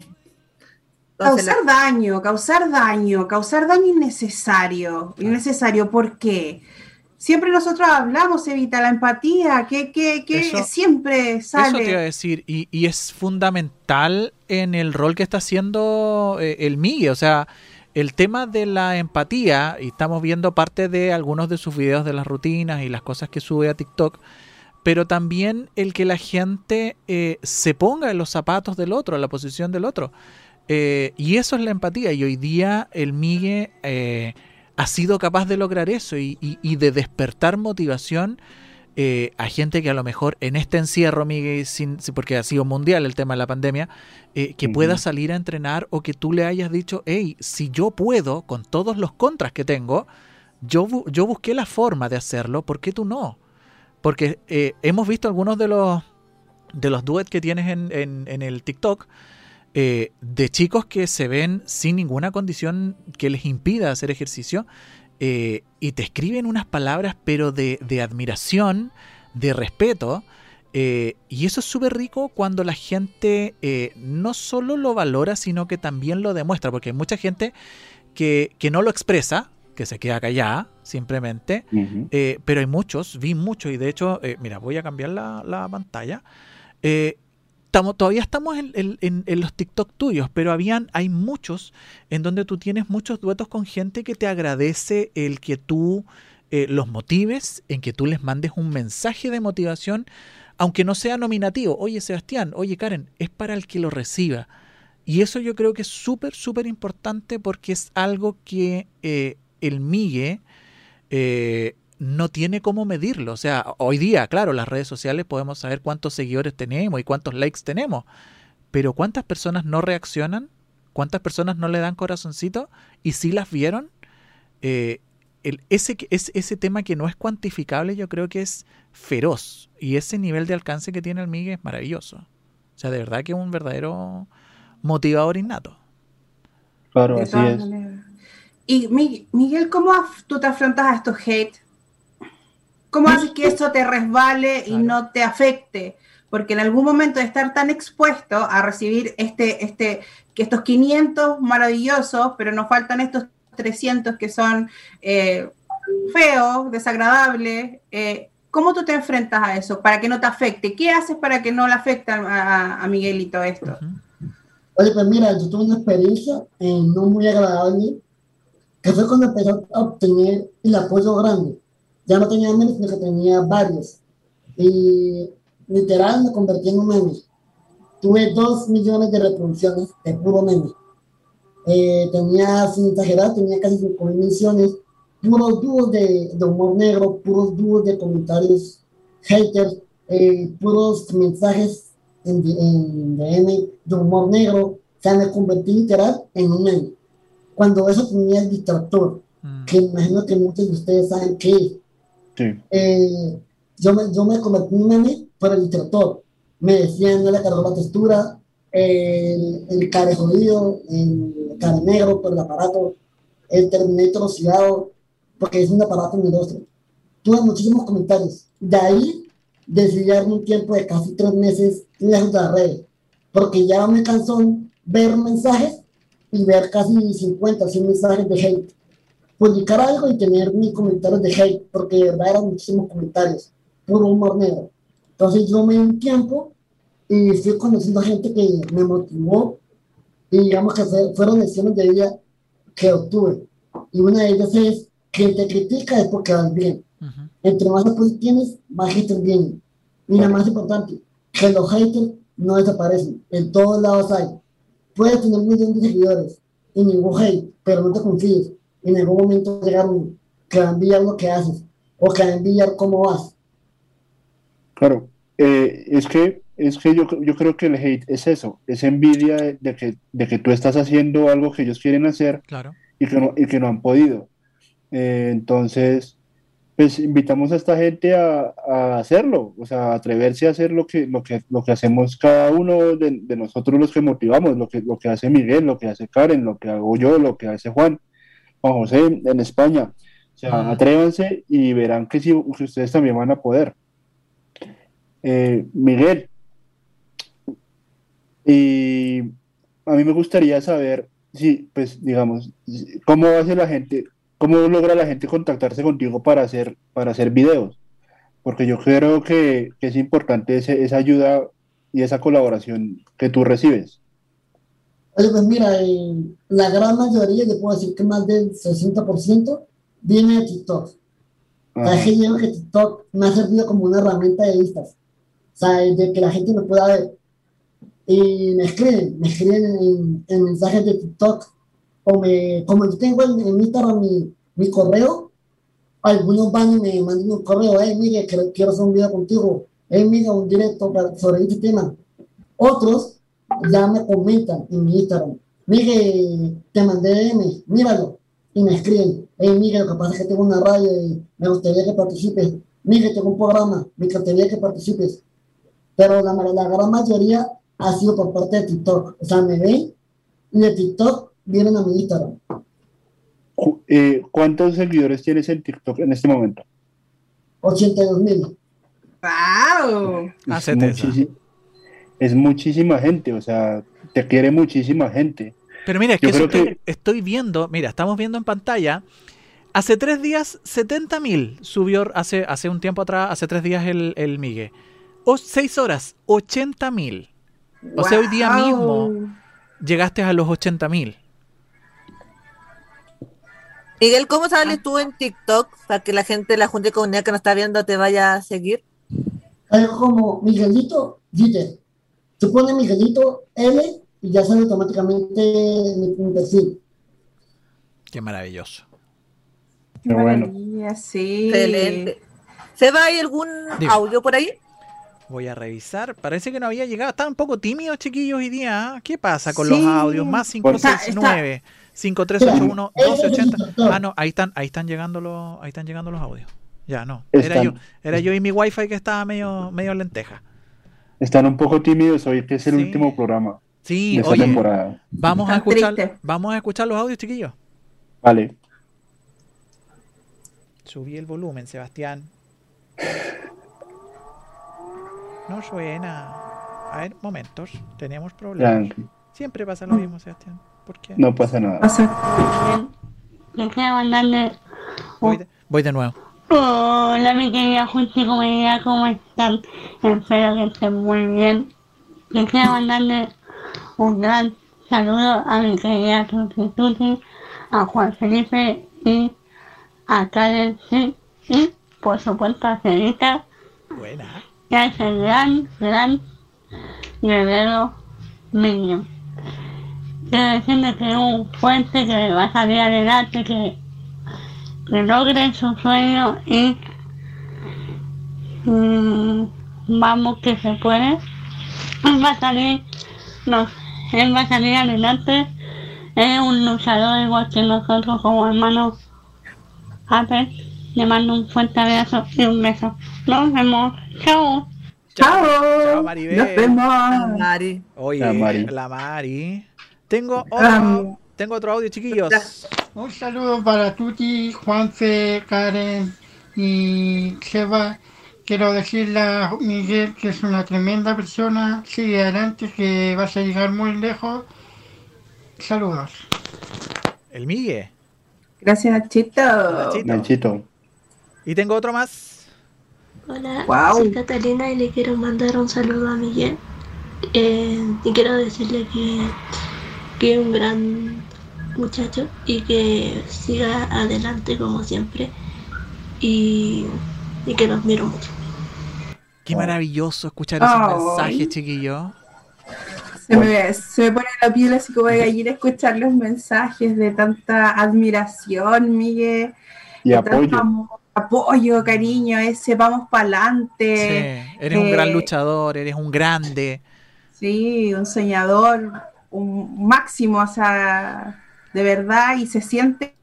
Entonces, Causar daño, causar daño, causar daño innecesario. Innecesario, ¿por qué? Siempre nosotros hablamos, Evita, la empatía, que, que, que siempre sale. Eso te iba a decir, y, y, es fundamental en el rol que está haciendo eh, el Migue, o sea, el tema de la empatía, y estamos viendo parte de algunos de sus videos de las rutinas y las cosas que sube a TikTok, pero también el que la gente eh, se ponga en los zapatos del otro, en la posición del otro. Eh, y eso es la empatía, y hoy día el Migue ha sido capaz de lograr eso y, de despertar motivación eh, a gente que a lo mejor en este encierro, Miguel, sin, porque ha sido mundial el tema de la pandemia, eh, que pueda salir a entrenar o que tú le hayas dicho, hey, si yo puedo, con todos los contras que tengo, yo, yo busqué la forma de hacerlo, ¿por qué tú no? Porque eh, hemos visto algunos de los, de los duets que tienes en, en, en el TikTok, eh, de chicos que se ven sin ninguna condición que les impida hacer ejercicio eh, y te escriben unas palabras pero de, admiración, de respeto. Eh, y eso es súper rico cuando la gente no solo lo valora, sino que también lo demuestra, porque hay mucha gente que, no lo expresa, que se queda callada, simplemente, pero hay muchos, vi muchos, y de hecho, mira, voy a cambiar la, la pantalla todavía estamos en, los TikTok tuyos, pero habían, hay muchos en donde tú tienes muchos duetos con gente que te agradece el que tú eh, los motives, en que tú les mandes un mensaje de motivación, aunque no sea nominativo. Oye, Sebastián, oye, Karen, es para el que lo reciba. Y eso yo creo que es súper, súper importante porque es algo que eh, el Migue eh, no tiene cómo medirlo. O sea, hoy día, claro, las redes sociales podemos saber cuántos seguidores tenemos y cuántos likes tenemos, pero ¿cuántas personas no reaccionan? ¿Cuántas personas no le dan corazoncito? Y si las vieron, eh, el, ese, ese, ese tema que no es cuantificable yo creo que es feroz. Y ese nivel de alcance que tiene el Miguel es maravilloso. O sea, de verdad que es un verdadero motivador innato. Claro, así es. Y Miguel, ¿cómo tú te afrontas a estos hate ¿Cómo haces que eso te resbale y no te afecte? Porque en algún momento de estar tan expuesto a recibir este, este, que estos 500 maravillosos, pero nos faltan estos 300 que son eh, feos, desagradables, eh, ¿cómo tú te enfrentas a eso para que no te afecte? ¿Qué haces para que no le afecte a, a Miguelito esto? Oye, pues mira, yo tuve una experiencia eh, no muy agradable, que fue cuando empecé a obtener el apoyo grande ya no tenía memes, sino que tenía varios. Y literal me convertí en un meme. Tuve dos millones de reproducciones de puro meme. Eh, tenía, sin exagerar, tenía casi cinco millones. Puros dúos de, de, humor negro, puros dúos de comentarios haters, eh, puros mensajes en, en DM de humor negro. O sea, me convertí literal en un meme. Cuando eso tenía el distractor, mm. que imagino que muchos de ustedes saben qué eh, yo, me, yo me convertí en meme por el distractor. Me decían, no le cargó la textura, el, el jodido, el care negro por el aparato, el Terminator oxidado, porque es un aparato industria. Tuve muchísimos comentarios. De ahí decidí darme un tiempo de casi tres meses en las redes, porque ya me cansó ver mensajes y ver casi 50 o 100 mensajes de hate publicar algo y tener mis comentarios de hate, porque de verdad eran muchísimos comentarios, puro humor negro. Entonces yo me di un tiempo y fui conociendo gente que me motivó y digamos que fueron lecciones de vida que obtuve. Y una de ellas es que te critica es porque vas bien. Entre más apoyo tienes, más haters vienen. Y la más importante, que los haters no desaparecen. En todos lados hay. Puedes tener un millón de seguidores y ningún hate, pero no te confíes en algún momento llegaron que va a enviar lo que haces o que va a enviar cómo vas. Claro, eh, es que, es que yo, yo, creo que el hate es eso, es envidia de, que, de que tú estás haciendo algo que ellos quieren hacer claro. y, que no, y que no han podido. Eh, entonces, pues invitamos a esta gente a, a, hacerlo, o sea, a atreverse a hacer lo que, lo que, lo que hacemos cada uno de, de, nosotros los que motivamos, lo que, lo que hace Miguel, lo que hace Karen, lo que hago yo, lo que hace Juan. José en España. O sea, atrévanse y verán que, si ustedes también van a poder. Eh, Miguel, y a mí me gustaría saber si, pues, digamos, cómo hace la gente cómo logra la gente contactarse contigo para hacer, para hacer videos? Porque yo creo que, que es importante ese- esa ayuda y esa colaboración que tú recibes. Oye, pues mira, eh, la gran mayoría, yo puedo decir que más del 60% viene de TikTok. O sea, es que yo creo que TikTok me ha servido como una herramienta de vistas. O sea, de que la gente me pueda ver. Y me escriben, me escriben en, en mensajes de TikTok. O me, como yo tengo en, en Instagram mi, mi correo, algunos van y me mandan un correo, hey, mire, quiero, quiero hacer un video contigo, hey, mira, un directo para- sobre este tema. Otros ya me comentan en mi Instagram, mire, te mandé DM, míralo, y me escriben, hey, mire, lo que pasa es que tengo una radio y me gustaría que participes, mire, tengo un programa, me gustaría que participes. Pero la, la gran mayoría ha sido por parte de TikTok, o sea, me ven y de TikTok vienen a mi Instagram. Eh, ¿Cuántos seguidores tienes en TikTok en este momento? 82 mil. ¡Wow! Hacete es muchísima gente, o sea, te quiere muchísima gente. Pero mira, es Yo que, eso creo estoy, estoy viendo, mira, estamos viendo en pantalla. Hace tres días, 70.000 subió hace, hace un tiempo atrás, hace tres días el, el Migue. O seis horas, 80.000. O sea, hoy día mismo llegaste a los 80.000. Miguel, ¿cómo sales tú en TikTok para que la gente, la junta de comunidad que nos está viendo te vaya a seguir? Algo como Miguelito Jeter. Tú pones Miguelito L y ya sale automáticamente mi, perfil. Qué maravilloso. Qué bueno. sí. Excelente. ¿Seba, hay algún Dime. audio por ahí? Voy a revisar. Parece que no había llegado. Estaban un poco tímidos, chiquillos, hoy día. ¿ah? ¿Qué pasa con los audios? Más Bueno. 569 5381 1280. Ah, no, ahí están, ahí están llegando los, ahí están llegando los audios. Ya, no. Era yo, era yo y mi wifi que estaba medio, medio lenteja. Están un poco tímidos hoy, que es el Sí. último programa Sí, de esta oye, temporada. vamos a escuchar, vamos a escuchar los audios, chiquillos. Vale. Subí el volumen, Sebastián. No suena. A ver, momentos. Tenemos problemas. Tranqui, Siempre pasa lo mismo, Sebastián. ¿Por qué? no pasa nada. Pasa- Yo quiero mandarle Voy, de, voy de nuevo. Hola mi querida Junta y Comunidad, ¿cómo están? Espero que estén muy bien. Quiero mandarle un gran saludo a mi querida Tuti Tuti, a Juan Felipe y a Karen sí, y por supuesto a Celita, Buena. y a ese gran, gran guerrero Minion. Quiero decirle que es un fuerte que va a salir adelante, que que logre su sueño y mm, vamos que se puede. Él va a salir, no, él va a salir adelante. Es un luchador igual que nosotros como hermanos. Apple, le mando un fuerte abrazo y un beso. Nos vemos. Chao. Chao. Chao, Maribel. Nos vemos. Mari. Oye, La Mari. la Mari. Tengo otro. Tengo otro audio, chiquillos. Un saludo para Tuti, Juanfe, Karen y Seba. Quiero decirle a Miguel que es una tremenda persona. Sigue adelante, que vas a llegar muy lejos. Saludos. El Migue. Gracias, Nachito. Nachito. Nachito. Y tengo otro más. Hola, Guau. soy Catalina y le quiero mandar un saludo a Miguel. Eh, y quiero decirle que, que es un gran muchacho y que siga adelante como siempre. Y, y que los miro mucho. Qué maravilloso escuchar esos Ay. mensajes, chiquillos. Se me, se me pone la piel así como de gallina escuchar los mensajes de tanta admiración, Miguel. Y de tanto apoyo. amor, apoyo, cariño, ese vamos para adelante. Sí, eres un gran eh, luchador, eres un grande. Sí, un soñador, un máximo, o sea, de verdad, y se siente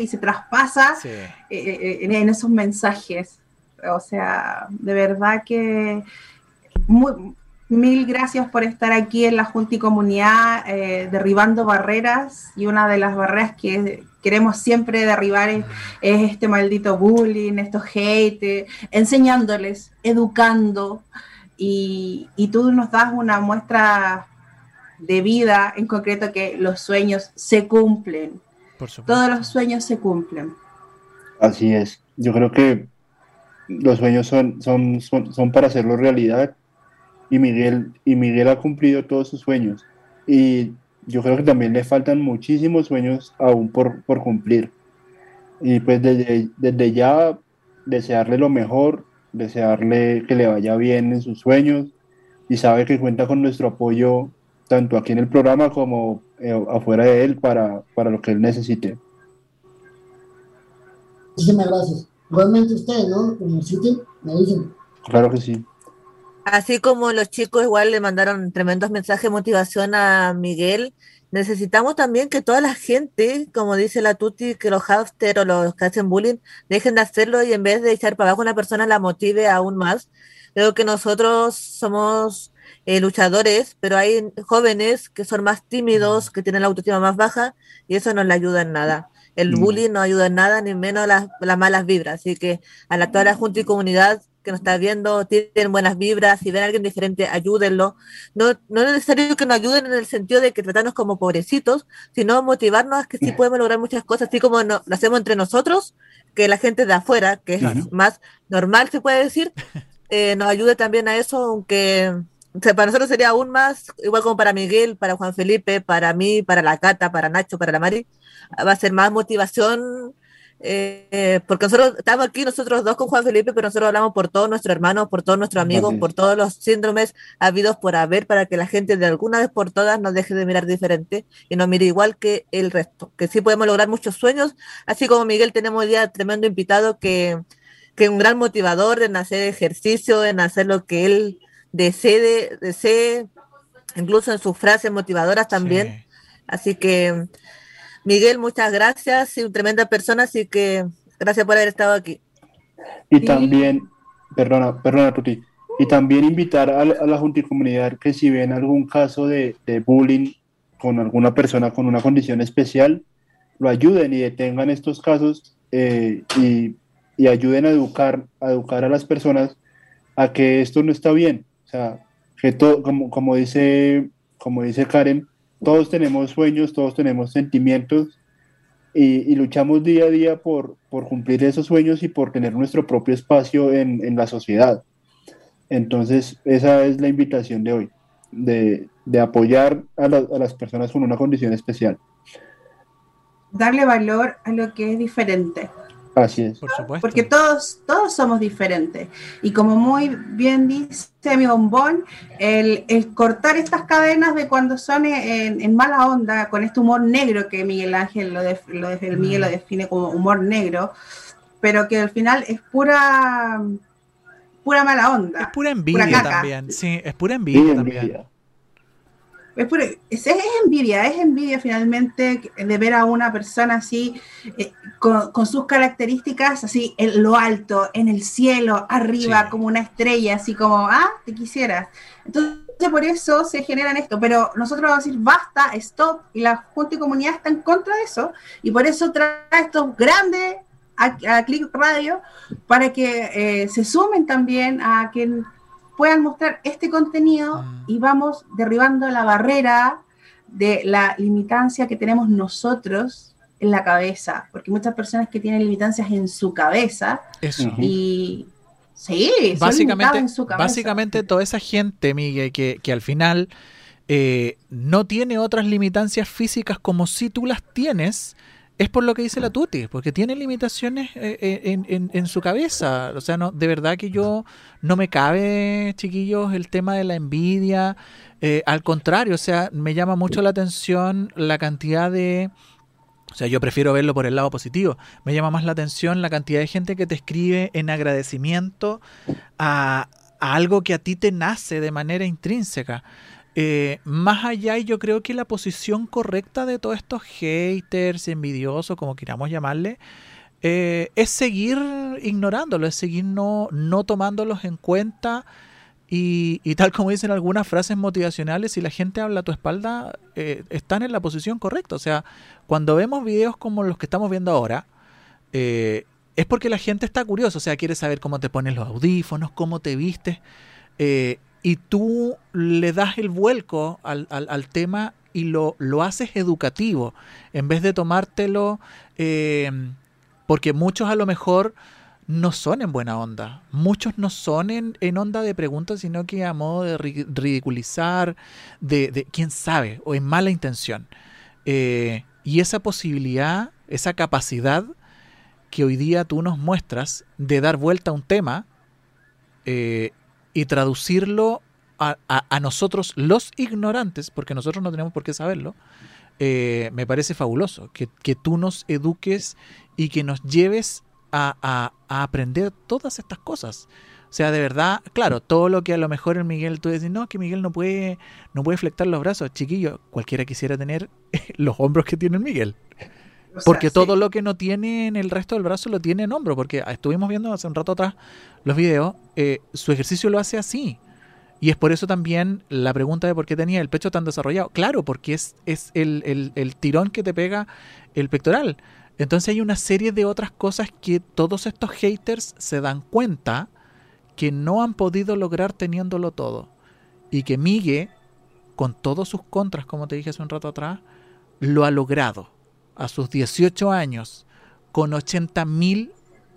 y se traspasa Sí. eh, eh, en, en esos mensajes. O sea, de verdad que muy- mil gracias por estar aquí en la Junta y Comunidad, eh, derribando barreras, y una de las barreras que queremos siempre derribar es, es este maldito bullying, estos hate, eh, enseñándoles, educando, y, y tú nos das una muestra de vida, en concreto que los sueños se cumplen. Por supuesto. todos los sueños se cumplen. Así es. Yo creo que los sueños son, son, son, son para hacerlo realidad y Miguel, y Miguel ha cumplido todos sus sueños. Y yo creo que también le faltan muchísimos sueños aún por, por cumplir. Y pues desde, desde ya desearle lo mejor, desearle que le vaya bien en sus sueños y sabe que cuenta con nuestro apoyo tanto aquí en el programa como eh, afuera de él para, para lo que él necesite. Muchísimas gracias. Igualmente ustedes, ¿no? Como sitio, me dicen. Claro que sí. Así como los chicos igual le mandaron tremendos mensajes de motivación a Miguel, necesitamos también que toda la gente, como dice la Tuti, que los hamsters o los que hacen bullying dejen de hacerlo y en vez de echar para abajo a una persona la motive aún más. Creo que nosotros somos eh, luchadores, pero hay jóvenes que son más tímidos, que tienen la autoestima más baja y eso no le ayuda en nada. El Mm. bullying no ayuda en nada, ni menos las, las malas vibras. Así que a la, toda la junta y comunidad que nos está viendo, tienen buenas vibras, si ven a alguien diferente, ayúdenlo. No, no es necesario que nos ayuden en el sentido de que tratarnos como pobrecitos, sino motivarnos a que sí podemos lograr muchas cosas, así como no- lo hacemos entre nosotros, que la gente de afuera, que es Claro. más normal, se puede decir, eh, nos ayude también a eso, aunque o sea, para nosotros sería aún más, igual como para Miguel, para Juan Felipe, para mí, para la Cata, para Nacho, para la Mari, va a ser más motivación, eh, porque nosotros estamos aquí, nosotros dos con Juan Felipe, pero nosotros hablamos por todos nuestros hermanos, por todos nuestros amigos, Así por todos los síndromes habidos por haber, para que la gente de alguna vez por todas nos deje de mirar diferente y nos mire igual que el resto, que sí podemos lograr muchos sueños, así como Miguel tenemos hoy día tremendo invitado que que es un gran motivador en hacer ejercicio, en hacer lo que él desee, desee incluso en sus frases motivadoras también. Sí. Así que, Miguel, muchas gracias, y una tremenda persona, así que gracias por haber estado aquí. Y Sí. también, perdona, perdona, Tuti, y también invitar a, la- a la Junta y Comunidad que si ven algún caso de, de bullying con alguna persona con una condición especial, lo ayuden y detengan estos casos eh, y, y ayuden a educar, a educar a las personas a que esto no está bien. O sea, que todo, como, como dice, como dice Karen, todos tenemos sueños, todos tenemos sentimientos y, y luchamos día a día por, por cumplir esos sueños y por tener nuestro propio espacio en, en la sociedad. Entonces, esa es la invitación de hoy, de, de apoyar a, la- a las personas con una condición especial. Darle valor a lo que es diferente. Así es. Por supuesto. Porque todos, todos somos diferentes. Y como muy bien dice mi bombón, el, el cortar estas cadenas de cuando son en, en mala onda, con este humor negro que Miguel Ángel lo, def- lo def- el Miguel lo define como humor negro, pero que al final es pura, pura mala es onda. pura envidia también. Sí, es pura Y envidia también. Es, pura- es, es envidia, es envidia finalmente de ver a una persona así, eh, con, con sus características, así en lo alto, en el cielo, arriba, Sí. como una estrella, así como, ah, te quisieras. Entonces, por eso se generan esto, pero nosotros vamos a decir, basta, stop, y la Junta y Comunidad está en contra de eso, y por eso trae estos grandes a, a Click Radio, para que eh, se sumen también a que puedan mostrar este contenido Mm. y vamos derribando la barrera de la limitancia que tenemos nosotros en la cabeza, porque muchas personas que tienen limitancias en su cabeza Eso. Y sí, Básicamente, en su cabeza. básicamente toda esa gente, Miguel, que, que al final eh, no tiene otras limitancias físicas como si tú las tienes, es por lo que dice la Tuti, porque tiene limitaciones eh, eh, en, en- su cabeza. O sea, no, de verdad que yo no me cabe, chiquillos, el tema de la envidia. Eh, al contrario, o sea, me llama mucho la atención la cantidad de... O sea, yo prefiero verlo por el lado positivo. Me llama más la atención la cantidad de gente que te escribe en agradecimiento a algo que a ti te nace de manera intrínseca. Eh, más allá, y yo creo que la posición correcta de todos estos haters, envidiosos, como queramos llamarle, eh, es seguir ignorándolo, es seguir no, no tomándolos en cuenta. Y, tal como dicen algunas frases motivacionales, si la gente habla a tu espalda, eh, están en la posición correcta. O sea, cuando vemos videos como los que estamos viendo ahora, es porque la gente está curiosa, o sea, quiere saber cómo te pones los audífonos, cómo te vistes, eh, y tú le das el vuelco al, al- tema y lo, lo haces educativo, en vez de tomártelo, eh, porque muchos a lo mejor no son en buena onda. Muchos no son en, en onda de preguntas, sino que a modo de ri- ridiculizar, de, de quién sabe, o en mala intención. Eh, y esa posibilidad, esa capacidad que hoy día tú nos muestras de dar vuelta a un tema eh, y traducirlo a, a- nosotros los ignorantes, porque nosotros no tenemos por qué saberlo, eh, me parece fabuloso. Que, que tú nos eduques y que nos lleves a, a- a aprender todas estas cosas. O sea, de verdad, claro, todo lo que a lo mejor el Miguel, tú decís, no, que Miguel no puede, no puede flectar los brazos. Chiquillo, cualquiera quisiera tener los hombros que tiene el Miguel. O sea, Porque sí. todo lo que no tiene en el resto del brazo lo tiene en hombro. Porque estuvimos viendo hace un rato atrás los videos. eh, su ejercicio lo hace así. Y es por eso también la pregunta de por qué tenía el pecho tan desarrollado. Claro, porque es, es el, el- el tirón que te pega el pectoral. Entonces hay una serie de otras cosas que todos estos haters se dan cuenta que no han podido lograr teniéndolo todo. Y que Migue, con todos sus contras, como te dije hace un rato atrás, lo ha logrado a sus 18 años con 80 mil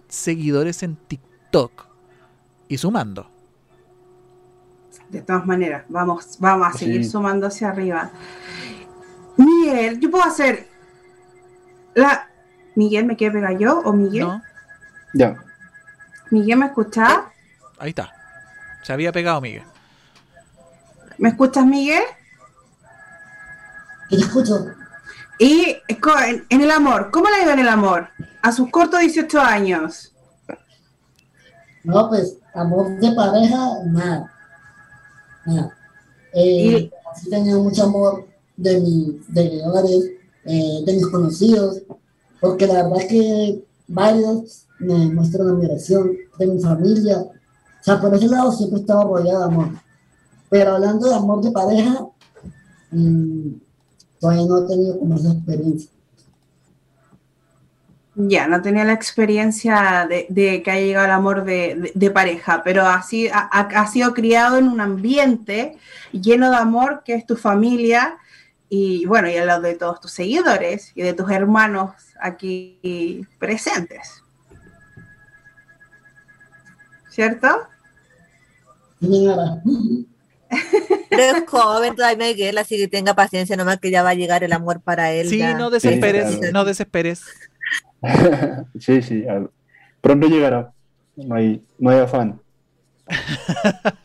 seguidores en TikTok y sumando. De todas maneras, vamos, vamos a Sí. seguir sumando hacia arriba. Miguel, yo puedo hacer la. Miguel, ¿me quiere pegar yo o Miguel? ¿No? Ya. Miguel, ¿me escuchas? Ahí está. Se había pegado Miguel. ¿Me escuchas, Miguel? Te escucho. Y en, el amor, ¿cómo le ha ido en el amor? A sus cortos 18 años. No, pues, amor de pareja, nada. Nada. Eh, sí tenía mucho amor de mis seguidores, eh, de mis conocidos, porque la verdad es que varios me muestran admiración de mi familia. O sea, por ese lado siempre he estado rodeado de amor. Pero hablando de amor de pareja, mm, todavía no he tenido como esa experiencia. Ya, no tenía la experiencia de, de que haya llegado el amor de, de- de pareja, pero así ha, sido criado en un ambiente lleno de amor que es tu familia y bueno, y al lado de todos tus seguidores y de tus hermanos aquí presentes. ¿Cierto? Pero es joven todavía Miguel, así que tenga paciencia nomás que ya va a llegar el amor para él. Sí, ya. no desesperes, claro. no desesperes. sí, sí. al- Pronto llegará. No hay, no hay afán.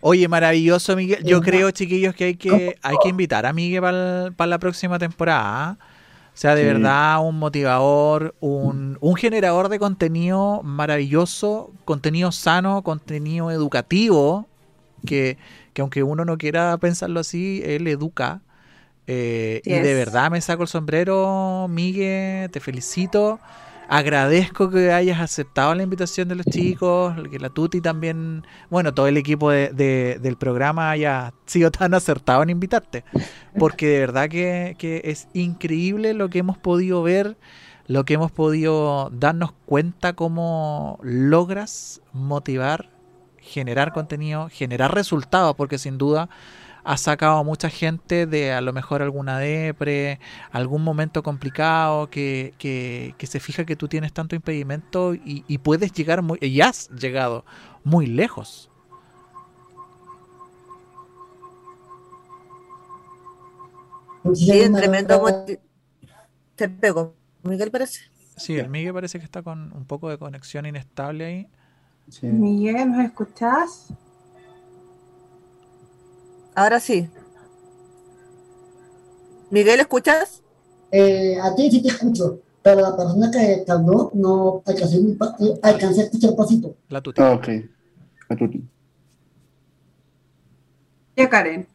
Oye, maravilloso, Miguel. Yo creo, chiquillos, que hay que, hay que invitar a Miguel para la próxima temporada. ¿ah? O sea, de Sí. verdad, un motivador, un, un generador de contenido maravilloso, contenido sano, contenido educativo, que, que aunque uno no quiera pensarlo así, él educa. Eh, y de verdad me saco el sombrero, Miguel, te felicito. Agradezco que hayas aceptado la invitación de los chicos, que la Tuti también, bueno, todo el equipo de- de- del programa haya sido tan acertado en invitarte, porque de verdad que, que es increíble lo que hemos podido ver, lo que hemos podido darnos cuenta cómo logras motivar, generar contenido, generar resultados, porque sin duda has sacado a mucha gente de a lo mejor alguna depre, algún momento complicado, que, que, que se fija que tú tienes tanto impedimento y, y puedes llegar muy, y has llegado muy lejos. Sí, es tremendo. Se pegó. Miguel parece. Sí, el Miguel parece que está con un poco de conexión inestable ahí. Sí. Miguel, ¿nos escuchás? Ahora sí. Miguel, ¿escuchas? Eh, a ti sí te escucho, pero la persona que habló no alcancé, mi pa- eh, alcancé a escuchar pasito. La tuti. Ah, ok. A Tuti. Ya, Karen.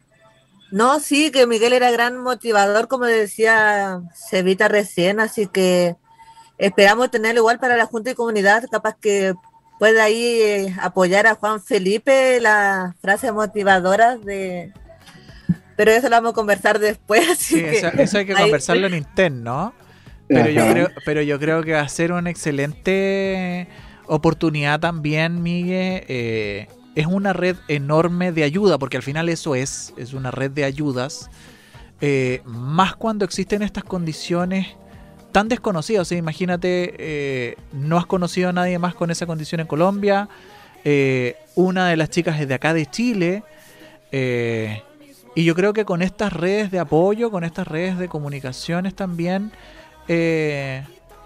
No, sí, que Miguel era gran motivador, como decía Cevita recién, así que esperamos tenerlo igual para la Junta de Comunidad, capaz que pueda ahí eh, apoyar a Juan Felipe las frases motivadoras de... Pero eso lo vamos a conversar después, así Sí, que eso, eso hay que ahí- conversarlo en interno. Pero yo creo, pero yo creo que va a ser una excelente oportunidad también, Miguel. eh, es una red enorme de ayuda, porque al final eso es, es una red de ayudas. eh, más cuando existen estas condiciones tan desconocidas. O sea, imagínate, eh, no has conocido a nadie más con esa condición en Colombia. Eh, una de las chicas es de acá de Chile. eh, y yo creo que con estas redes de apoyo, con estas redes de comunicaciones también, eh,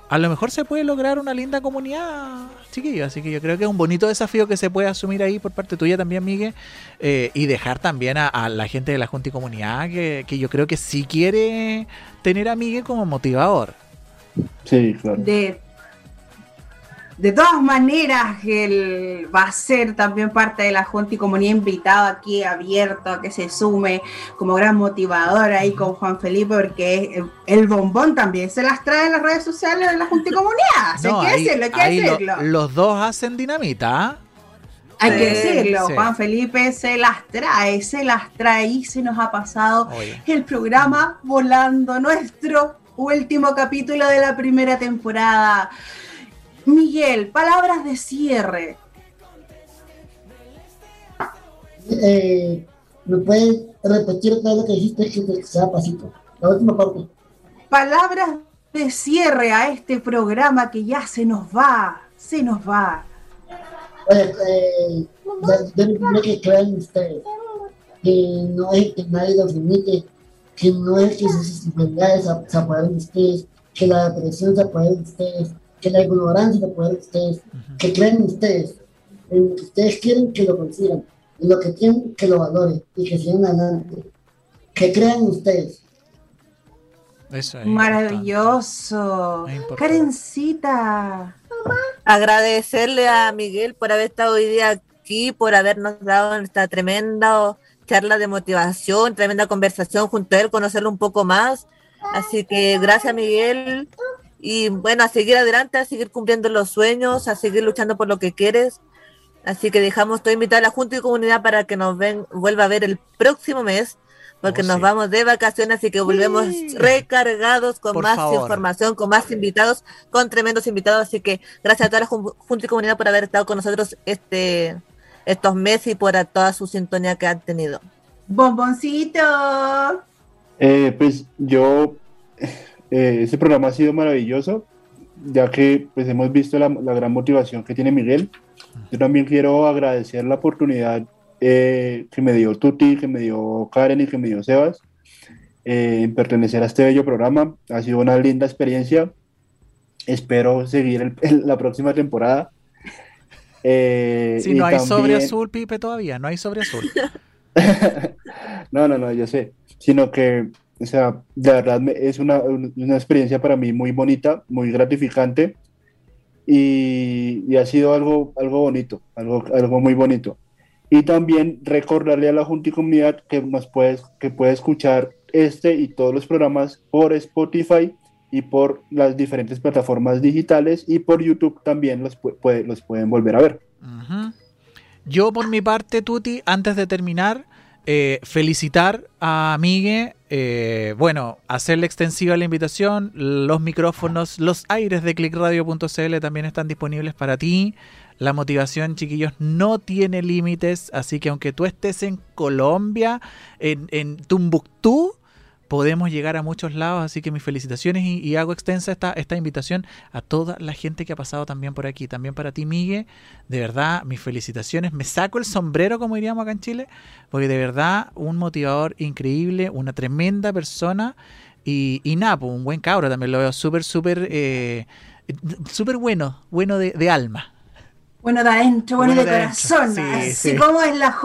a lo mejor se puede lograr una linda comunidad, chiquillo. Así que yo creo que es un bonito desafío que se puede asumir ahí por parte tuya también, Miguel, y dejar también a, a la gente de la Junta y Comunidad que, que yo creo que sí quiere tener a Miguel como motivador. Sí, claro. De, de todas maneras, él va a ser también parte de la Junta y Comunidad invitado aquí, abierto a que se sume como gran motivador ahí con Juan Felipe, porque el, el bombón también se las trae en las redes sociales de la Junta y Comunidad. Así No, que ahí- decirlo, hay que ahí lo- los dos hacen dinamita. ¿ah? Hay que decirlo, sí. Juan Felipe se las trae, se las trae y se nos ha pasado Oye. el programa volando nuestro último capítulo de la primera temporada. Miguel, palabras de cierre. Eh, ¿Me puedes repetir todo lo que dijiste que sea pasito? La última parte. Palabras de cierre a este programa que ya se nos va, se nos va. Oye, eh, que crean ustedes, que no es que nadie los limite, que no es que sus enfermedades se- apoderen de ustedes, que la depresión se apodere de ustedes, que la ignorancia se apodere de ustedes, que crean en ustedes, en lo que ustedes quieren que lo consigan, en lo que tienen que lo valoren y que sigan adelante, que crean en ustedes. Eso es Maravilloso. Karencita. Agradecerle a Miguel por haber estado hoy día aquí, por habernos dado esta tremenda charla de motivación, tremenda conversación junto a él, conocerlo un poco más. Así que gracias Miguel y bueno, a seguir adelante, a seguir cumpliendo los sueños, a seguir luchando por lo que quieres. Así que dejamos todo invitado a la Junta y Comunidad para que nos ven, vuelva a ver el próximo mes, porque Oh, nos sí. vamos de vacaciones, así que volvemos Sí. recargados con Por más favor. información, con más invitados, con tremendos invitados. Así que gracias a toda la Jun- Junta y Comunidad por haber estado con nosotros este estos meses y por toda su sintonía que han tenido. Bomboncito. Eh, pues yo, eh, ese programa ha sido maravilloso, ya que pues hemos visto la, la gran motivación que tiene Miguel. Yo también quiero agradecer la oportunidad eh, que me dio Tuti, que me dio Karen y que me dio Sebas eh, en pertenecer a este bello programa. Ha sido una linda experiencia. Espero seguir el- el- la próxima temporada. Eh, no hay sobre azul, Pipe, todavía, no hay sobre azul. no, no, no, yo sé, sino que, o sea, de verdad es una, un- una experiencia para mí muy bonita, muy gratificante y, y ha sido algo, algo bonito, algo, algo muy bonito. Y también recordarle a la Junta y Comunidad que nos puedes, que puede escuchar este y todos los programas por Spotify y por las diferentes plataformas digitales y por YouTube también los, pu- puede- los pueden volver a ver. Yo por mi parte, Tuti, antes de terminar, eh, felicitar a Migue, eh, bueno, hacerle extensiva la invitación, los micrófonos, los aires de clickradio.cl también están disponibles para ti. La motivación, chiquillos, no tiene límites, así que aunque tú estés en Colombia, en, en Tumbuctú, podemos llegar a muchos lados, así que mis felicitaciones y, y hago extensa esta, esta invitación a toda la gente que ha pasado también por aquí, también para ti, Migue, de verdad, mis felicitaciones, me saco el sombrero, como diríamos acá en Chile, porque de verdad, un motivador increíble, una tremenda persona, y, y nada, pues, un buen cabro, también lo veo súper, súper, eh, súper bueno, bueno de, de alma. Bueno de adentro, bueno, Bueno de corazón. Sí, así sí. como es la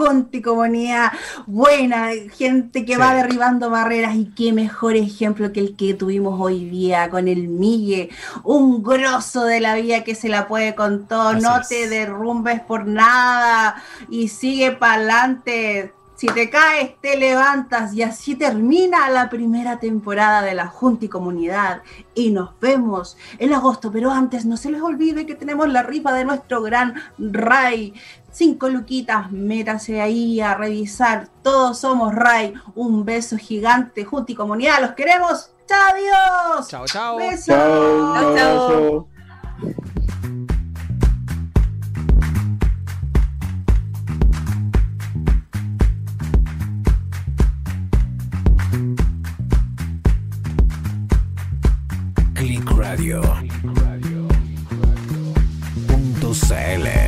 comunidad buena, gente que Sí. va derribando barreras y qué mejor ejemplo que el que tuvimos hoy día con el Migue, un grosso de la vida que se la puede con todo, Así no es. te derrumbes por nada y sigue para adelante. Si te caes, te levantas y así termina la primera temporada de la Junta y Comunidad. Y nos vemos en agosto, pero antes no se les olvide que tenemos la rifa de nuestro gran Ray. Cinco luquitas, métase ahí a revisar. Todos somos Ray. Un beso gigante, Junta y Comunidad. Los queremos. ¡Chao, adiós! Chao, chao. Besos. Chao, Chao, un Radio. Punto CL.